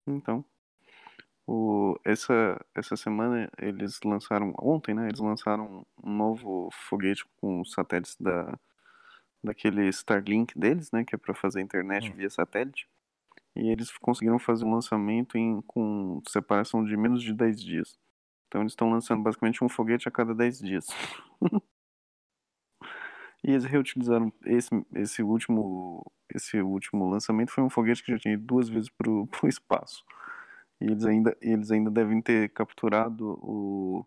Então, o, essa, essa semana eles lançaram, ontem, né? Eles lançaram um novo foguete com satélites da, daquele Starlink deles, né? Que é para fazer internet Hum. via satélite. E eles conseguiram fazer um lançamento em, com separação de menos de 10 dias. Então eles estão lançando basicamente um foguete a cada 10 dias. (laughs) e eles reutilizaram esse, esse último esse último lançamento foi um foguete que já tinha ido duas vezes pro, (laughs) pro espaço. E eles ainda, eles ainda devem ter capturado o.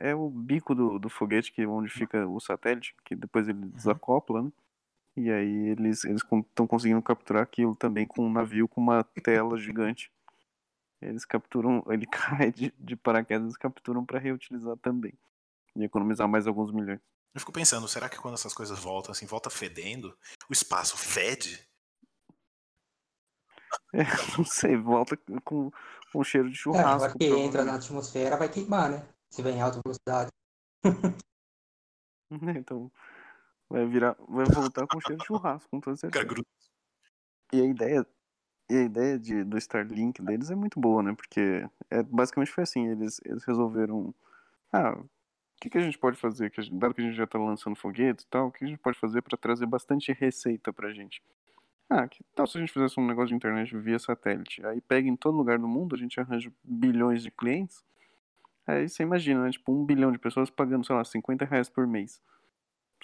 É é o bico do, do foguete que onde fica o satélite, que depois ele desacopla, né? E aí eles eles estão conseguindo capturar aquilo também com um navio com uma tela gigante. Eles capturam, (laughs) ele cai de, de paraquedas e capturam para reutilizar também. E economizar mais alguns milhões. Eu fico pensando, será que quando essas coisas voltam, assim, volta fedendo, o espaço fede? É, (laughs) não sei, volta com, com cheiro de É, churrasco. agora que entra na atmosfera vai queimar, né? Se vem em alta velocidade. (laughs) Então, vai virar, vai voltar com cheiro de churrasco, com toda certeza. E a ideia, e a ideia de, do Starlink deles é muito boa, né? Porque é, basicamente foi assim, eles, eles resolveram. Ah, o que, que a gente pode fazer? Que gente- dado que a gente já tá lançando foguetes e tal, o que a gente pode fazer para trazer bastante receita pra gente? Ah, que tal se a gente fizesse um negócio de internet via satélite? Aí pega em todo lugar do mundo, a gente arranja bilhões de clientes. Aí você imagina, né? Tipo, um bilhão de pessoas pagando, sei lá, 50 reais por mês.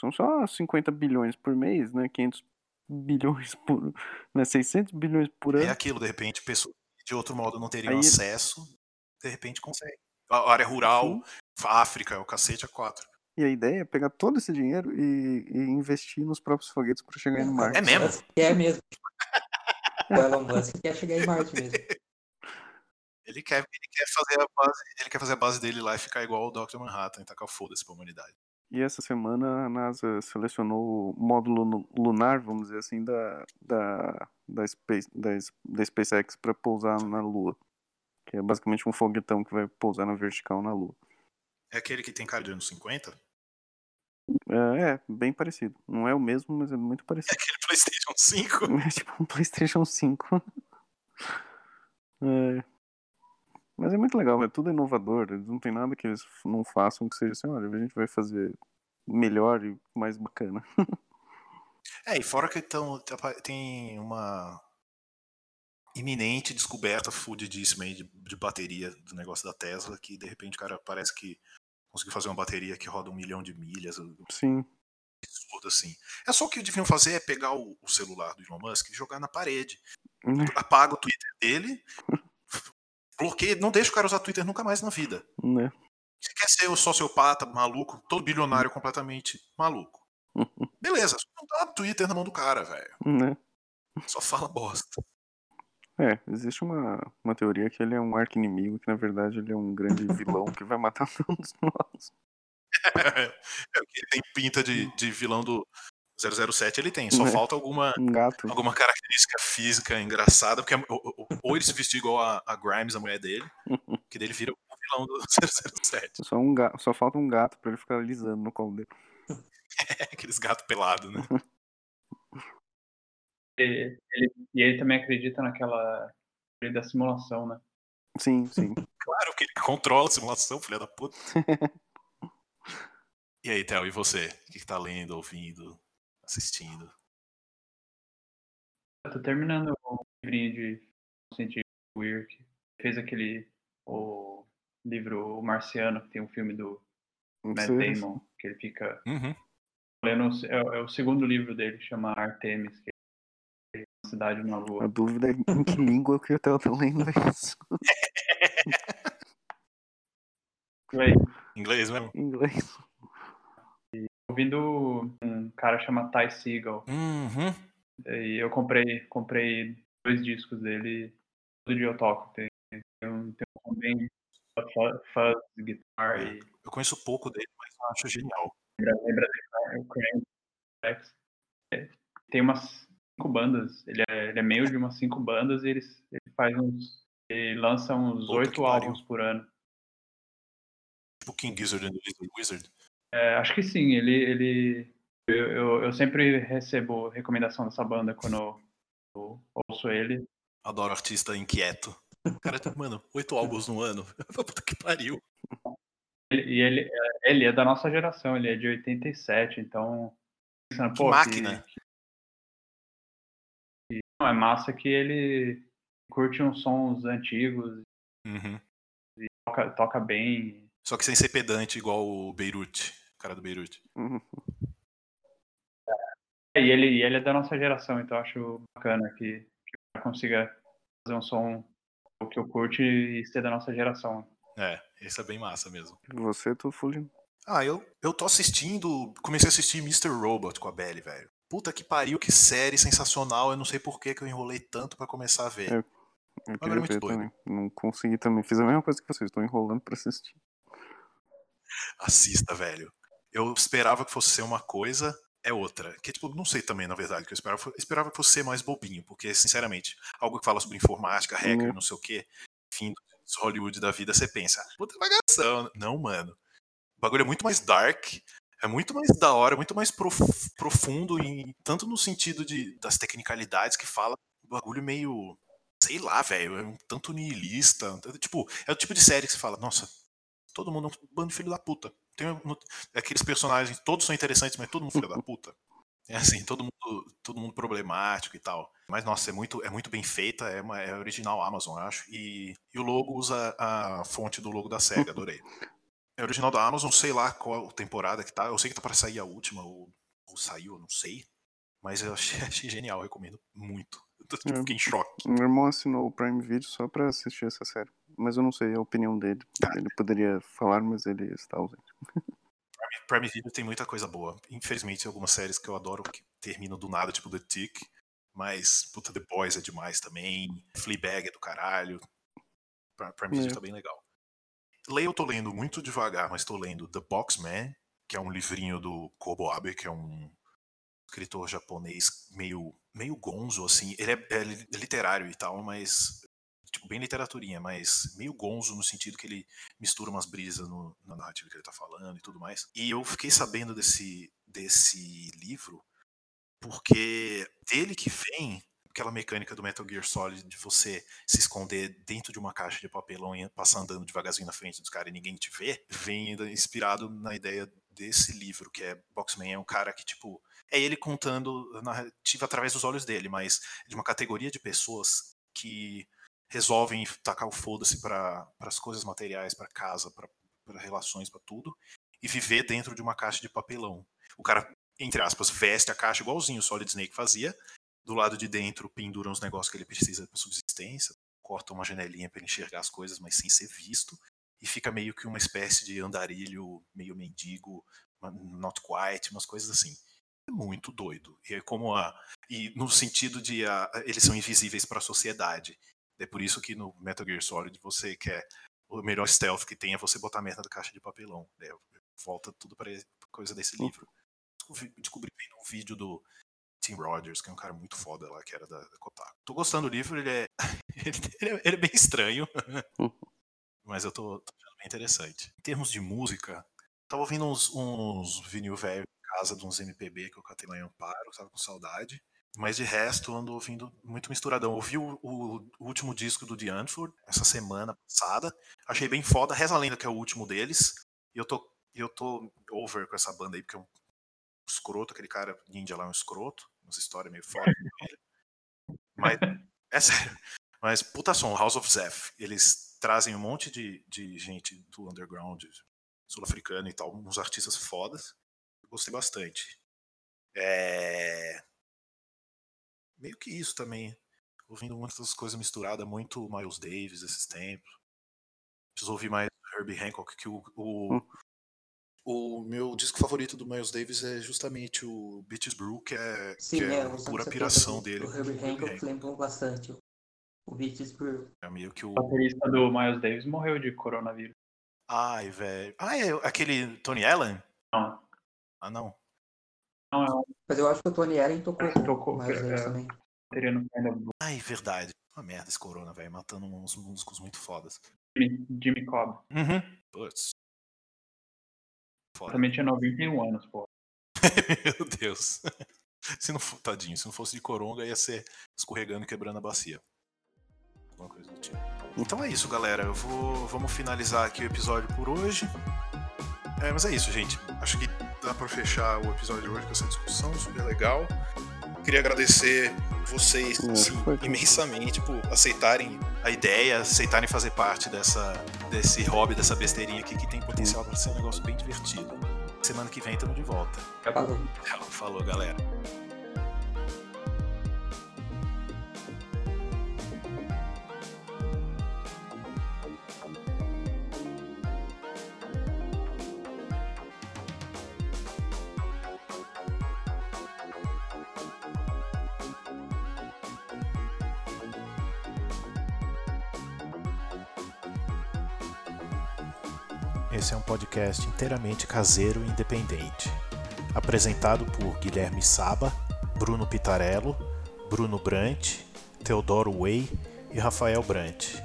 São só 50 bilhões por mês, né? 500 bilhões por... Né? 600 bilhões por ano. É aquilo, de repente, pessoas que de outro modo não teriam Aí- acesso, de repente consegue. A área rural, Sim. África, o cacete a quatro. E a ideia é pegar todo esse dinheiro e, e investir nos próprios foguetes para chegar em Marte. É mesmo? É mesmo. O Elon Musk quer chegar em Marte mesmo. (laughs) Ele quer, ele quer fazer a base, ele quer fazer a base dele lá e ficar igual o Dr. Manhattan e tacar foda-se pra humanidade. E essa semana a NASA selecionou o módulo lunar, vamos dizer assim, da, da, da, Space, da, da SpaceX para pousar na Lua. Que é basicamente um foguetão que vai pousar na vertical na Lua. É aquele que tem cara de anos 50? É, é, bem parecido. Não é o mesmo, mas é muito parecido. Aquele (laughs) PlayStation 5? É tipo um PlayStation 5. (laughs) É. Mas é muito legal, é tudo inovador. Eles não tem nada que eles não façam que seja assim, olha, a gente vai fazer melhor e mais bacana. (laughs) É, e fora que tão, tem uma iminente descoberta fudidíssima aí de, de bateria do negócio da Tesla, que de repente o cara parece que conseguiu fazer uma bateria que roda um milhão de milhas, Sim. absurdo assim. É só o que deviam fazer é pegar o, o celular do Elon Musk e jogar na parede. Né? Apaga o Twitter dele, (laughs) bloqueia, não deixa o cara usar Twitter nunca mais na vida. Né? Você quer ser o sociopata maluco, todo bilionário completamente maluco. (laughs) Beleza, só não dá Twitter na mão do cara, velho. Né? Só fala bosta. É, existe uma, uma teoria que ele é um arco-inimigo, que na verdade ele é um grande (laughs) vilão que vai matar (laughs) todos nós. É que ele tem pinta de, de vilão do 007, ele tem. Só Né? falta alguma, Um gato. alguma característica física engraçada, porque ou, ou- ou ele se vestir igual a, a Grimes, a mulher dele, (laughs) que dele vira o vilão do 007. Só, um gato, só falta um gato pra ele ficar alisando no colo dele. (laughs) Aqueles gatos pelados, né? (laughs) E ele, e ele também acredita naquela da simulação, né? Sim, sim. Claro que ele controla a simulação, filha da puta. E aí, Theo, e você? O que, que tá lendo, ouvindo, assistindo? Eu tô terminando o livrinho de científico Weir, que fez aquele o livro O Marciano, que tem um filme do Matt Damon, que ele fica Uhum. lendo, é, o- é o segundo livro dele, chama Artemis, que é uma cidade na A lua. dúvida é em que língua que o Theo tá lendo isso. (laughs) Inglês mesmo? Inglês. Ouvindo um cara chama Ty Seagal, Uhum. e eu comprei, comprei dois discos dele, todo dia eu toco. Tem, tem um, tem um bem fuzz, guitar e Eu conheço pouco dele, mas eu acho genial. lembra, lembra dele, Rex. É, Tem umas cinco bandas, ele é, ele é meio de umas cinco bandas e ele, ele faz uns. Ele lança uns oito álbuns por ano. Tipo King Gizzard and the Wizard. É, acho que sim, ele. ele eu, eu, eu sempre recebo recomendação dessa banda quando eu, eu ouço ele. Adoro artista inquieto. Cara, mano, oito álbuns no ano. (laughs) Puta que pariu. E ele, é- ele é da nossa geração, ele é de 87, então. Pensando, Que máquina. que- não, é massa que ele curte uns sons antigos, Uhum. toca, toca bem. Só que sem ser pedante igual o Beirute. Cara do Beirute. Uhum. E ele, e ele é da nossa geração, então eu acho bacana que, que o cara consiga fazer um som que eu curte e ser da nossa geração. É, esse é bem massa mesmo. Você, tô fugindo. Ah, eu, eu tô assistindo. Comecei a assistir Mr. Robot com a Belly, velho. Puta que pariu, que série sensacional. Eu não sei por que que eu enrolei tanto pra começar a ver. É. Eu Agora é muito ver doido. também. Não consegui também. Fiz a mesma coisa que vocês. Estou enrolando pra assistir. Assista, velho. Eu esperava que fosse ser uma coisa, é outra. Que, tipo, não sei também, na verdade, que eu esperava. Eu esperava que fosse ser mais bobinho, porque, sinceramente, algo que fala sobre informática, hacker, Uhum. não sei o quê, fim dos Hollywood da vida, você pensa, puta vagação. Não, mano. O bagulho é muito mais dark, é muito mais da hora, muito mais prof- profundo, em, tanto no sentido de, das tecnicalidades que fala, um bagulho meio. Sei lá, velho, é um tanto nihilista. um tanto- tipo, é o tipo de série que você fala, nossa, todo mundo é um bando de filho da puta. Tem aqueles personagens, todos são interessantes, mas todo mundo filho da puta. É assim, todo mundo, todo mundo problemático e tal. Mas, nossa, é muito, é muito bem feita, é, uma, é original Amazon, eu acho. E, e o logo usa a fonte do logo da SEGA, (laughs) adorei. É original da Amazon, sei lá qual temporada que tá. Eu sei que tá para sair a última, ou, ou saiu, eu não sei. Mas eu achei, (laughs) achei genial, recomendo muito. (laughs) Tipo, É. fiquei em choque. Meu irmão assinou o Prime Video só pra assistir essa série. Mas eu não sei a opinião dele. Ele poderia falar, mas ele está ausente. Prime Video tem muita coisa boa. Infelizmente, tem algumas séries que eu adoro que terminam do nada, tipo The Tick. Mas, puta, The Boys é demais também. Fleabag é do caralho. Pri- Prime Video É. tá bem legal. Leio, eu tô lendo muito devagar, mas tô lendo The Boxman, que é um livrinho do Kobo Abe, que é um escritor japonês meio, meio gonzo, assim. Ele é, é li- literário e tal, mas. Tipo, bem literaturinha, mas meio gonzo no sentido que ele mistura umas brisas no- na narrativa que ele tá falando e tudo mais. E eu fiquei sabendo desse, desse livro porque dele que vem aquela mecânica do Metal Gear Solid de você se esconder dentro de uma caixa de papelão e passar andando devagarzinho na frente dos caras e ninguém te vê, vem inspirado na ideia desse livro, que é Boxman, é um cara que, tipo, é ele contando a narrativa através dos olhos dele, mas de uma categoria de pessoas que resolvem tacar o foda-se para as coisas materiais, para casa, para relações, para tudo, e viver dentro de uma caixa de papelão. O cara, entre aspas, veste a caixa igualzinho o Solid Snake fazia. Do lado de dentro pendura os negócios que ele precisa para subsistência, corta uma janelinha para enxergar as coisas, mas sem ser visto, e fica meio que uma espécie de andarilho, meio mendigo, not quite, umas coisas assim. É muito doido. E é como a e no sentido de a, eles são invisíveis para a sociedade. É por isso que no Metal Gear Solid você quer o melhor stealth que tem é você botar a merda da caixa de papelão. né? Volta tudo para coisa desse livro. Descobri, vendo um vídeo do Tim Rogers, que é um cara muito foda lá, que era da, da Kotaku. Tô gostando do livro, ele é, (laughs) ele, é, ele é bem estranho, (laughs) mas eu tô, tô achando bem interessante. Em termos de música, tava ouvindo uns, uns vinil velho casa, de uns MPB que eu catei lá em Amparo, tava com saudade. Mas de resto, ando ouvindo muito misturadão. Ouvi o, o, último disco do The Unford essa semana passada. Achei bem foda. Reza a lenda que é o último deles. E eu tô, eu tô over com essa banda aí, porque é um escroto, aquele cara ninja lá é um escroto. Umas histórias meio foda. Mas, é sério. Mas, puta som, House of Zeph. Eles trazem um monte de, de gente do underground sul-africano e tal, uns artistas fodas. Gostei bastante. É meio que isso também. Ouvindo muitas coisas misturadas, muito Miles Davis esses tempos. Preciso ouvir mais Herbie Hancock, que o, o, Hum. o meu disco favorito do Miles Davis é justamente o Beaches Brew, que é, Sim, que é, é, pura anos 70 piração dele. o Herbie Hancock lembram bastante o, o Beaches Brew. É meio que o. O baterista do Miles Davis morreu de coronavírus. Ai, velho. Ah, é aquele Tony Allen? Não, Ah, não. não é um Mas eu acho que o Tony Allen tocou com Tocou, Miles Davis é. também. Ai, verdade. Uma merda esse Corona, velho. Matando uns músicos muito fodas. Jimmy, Jimmy Cobb. Uhum. Putz. Foda. Também tinha 91 anos, pô. (laughs) Meu Deus. Se não for, tadinho, se não fosse de coronga, ia ser escorregando e quebrando a bacia. Alguma coisa do tipo. Então é isso, galera. Eu vou, vamos finalizar aqui o episódio por hoje. É, mas é isso, gente. Acho que dá pra fechar o episódio de hoje com essa discussão super legal. Queria agradecer vocês É, assim, imensamente por aceitarem a ideia, aceitarem fazer parte dessa, desse hobby, dessa besteirinha aqui que tem potencial para ser um negócio bem divertido. Semana que vem estamos de volta. Falou. Falou, galera. Podcast inteiramente caseiro e independente. Apresentado por Guilherme Saba, Bruno Pitarello, Bruno Brant, Teodoro Way e Rafael Brant.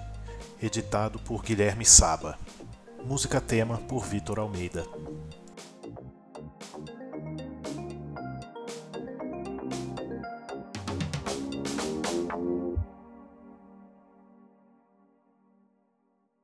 Editado por Guilherme Saba. Música tema por Vitor Almeida.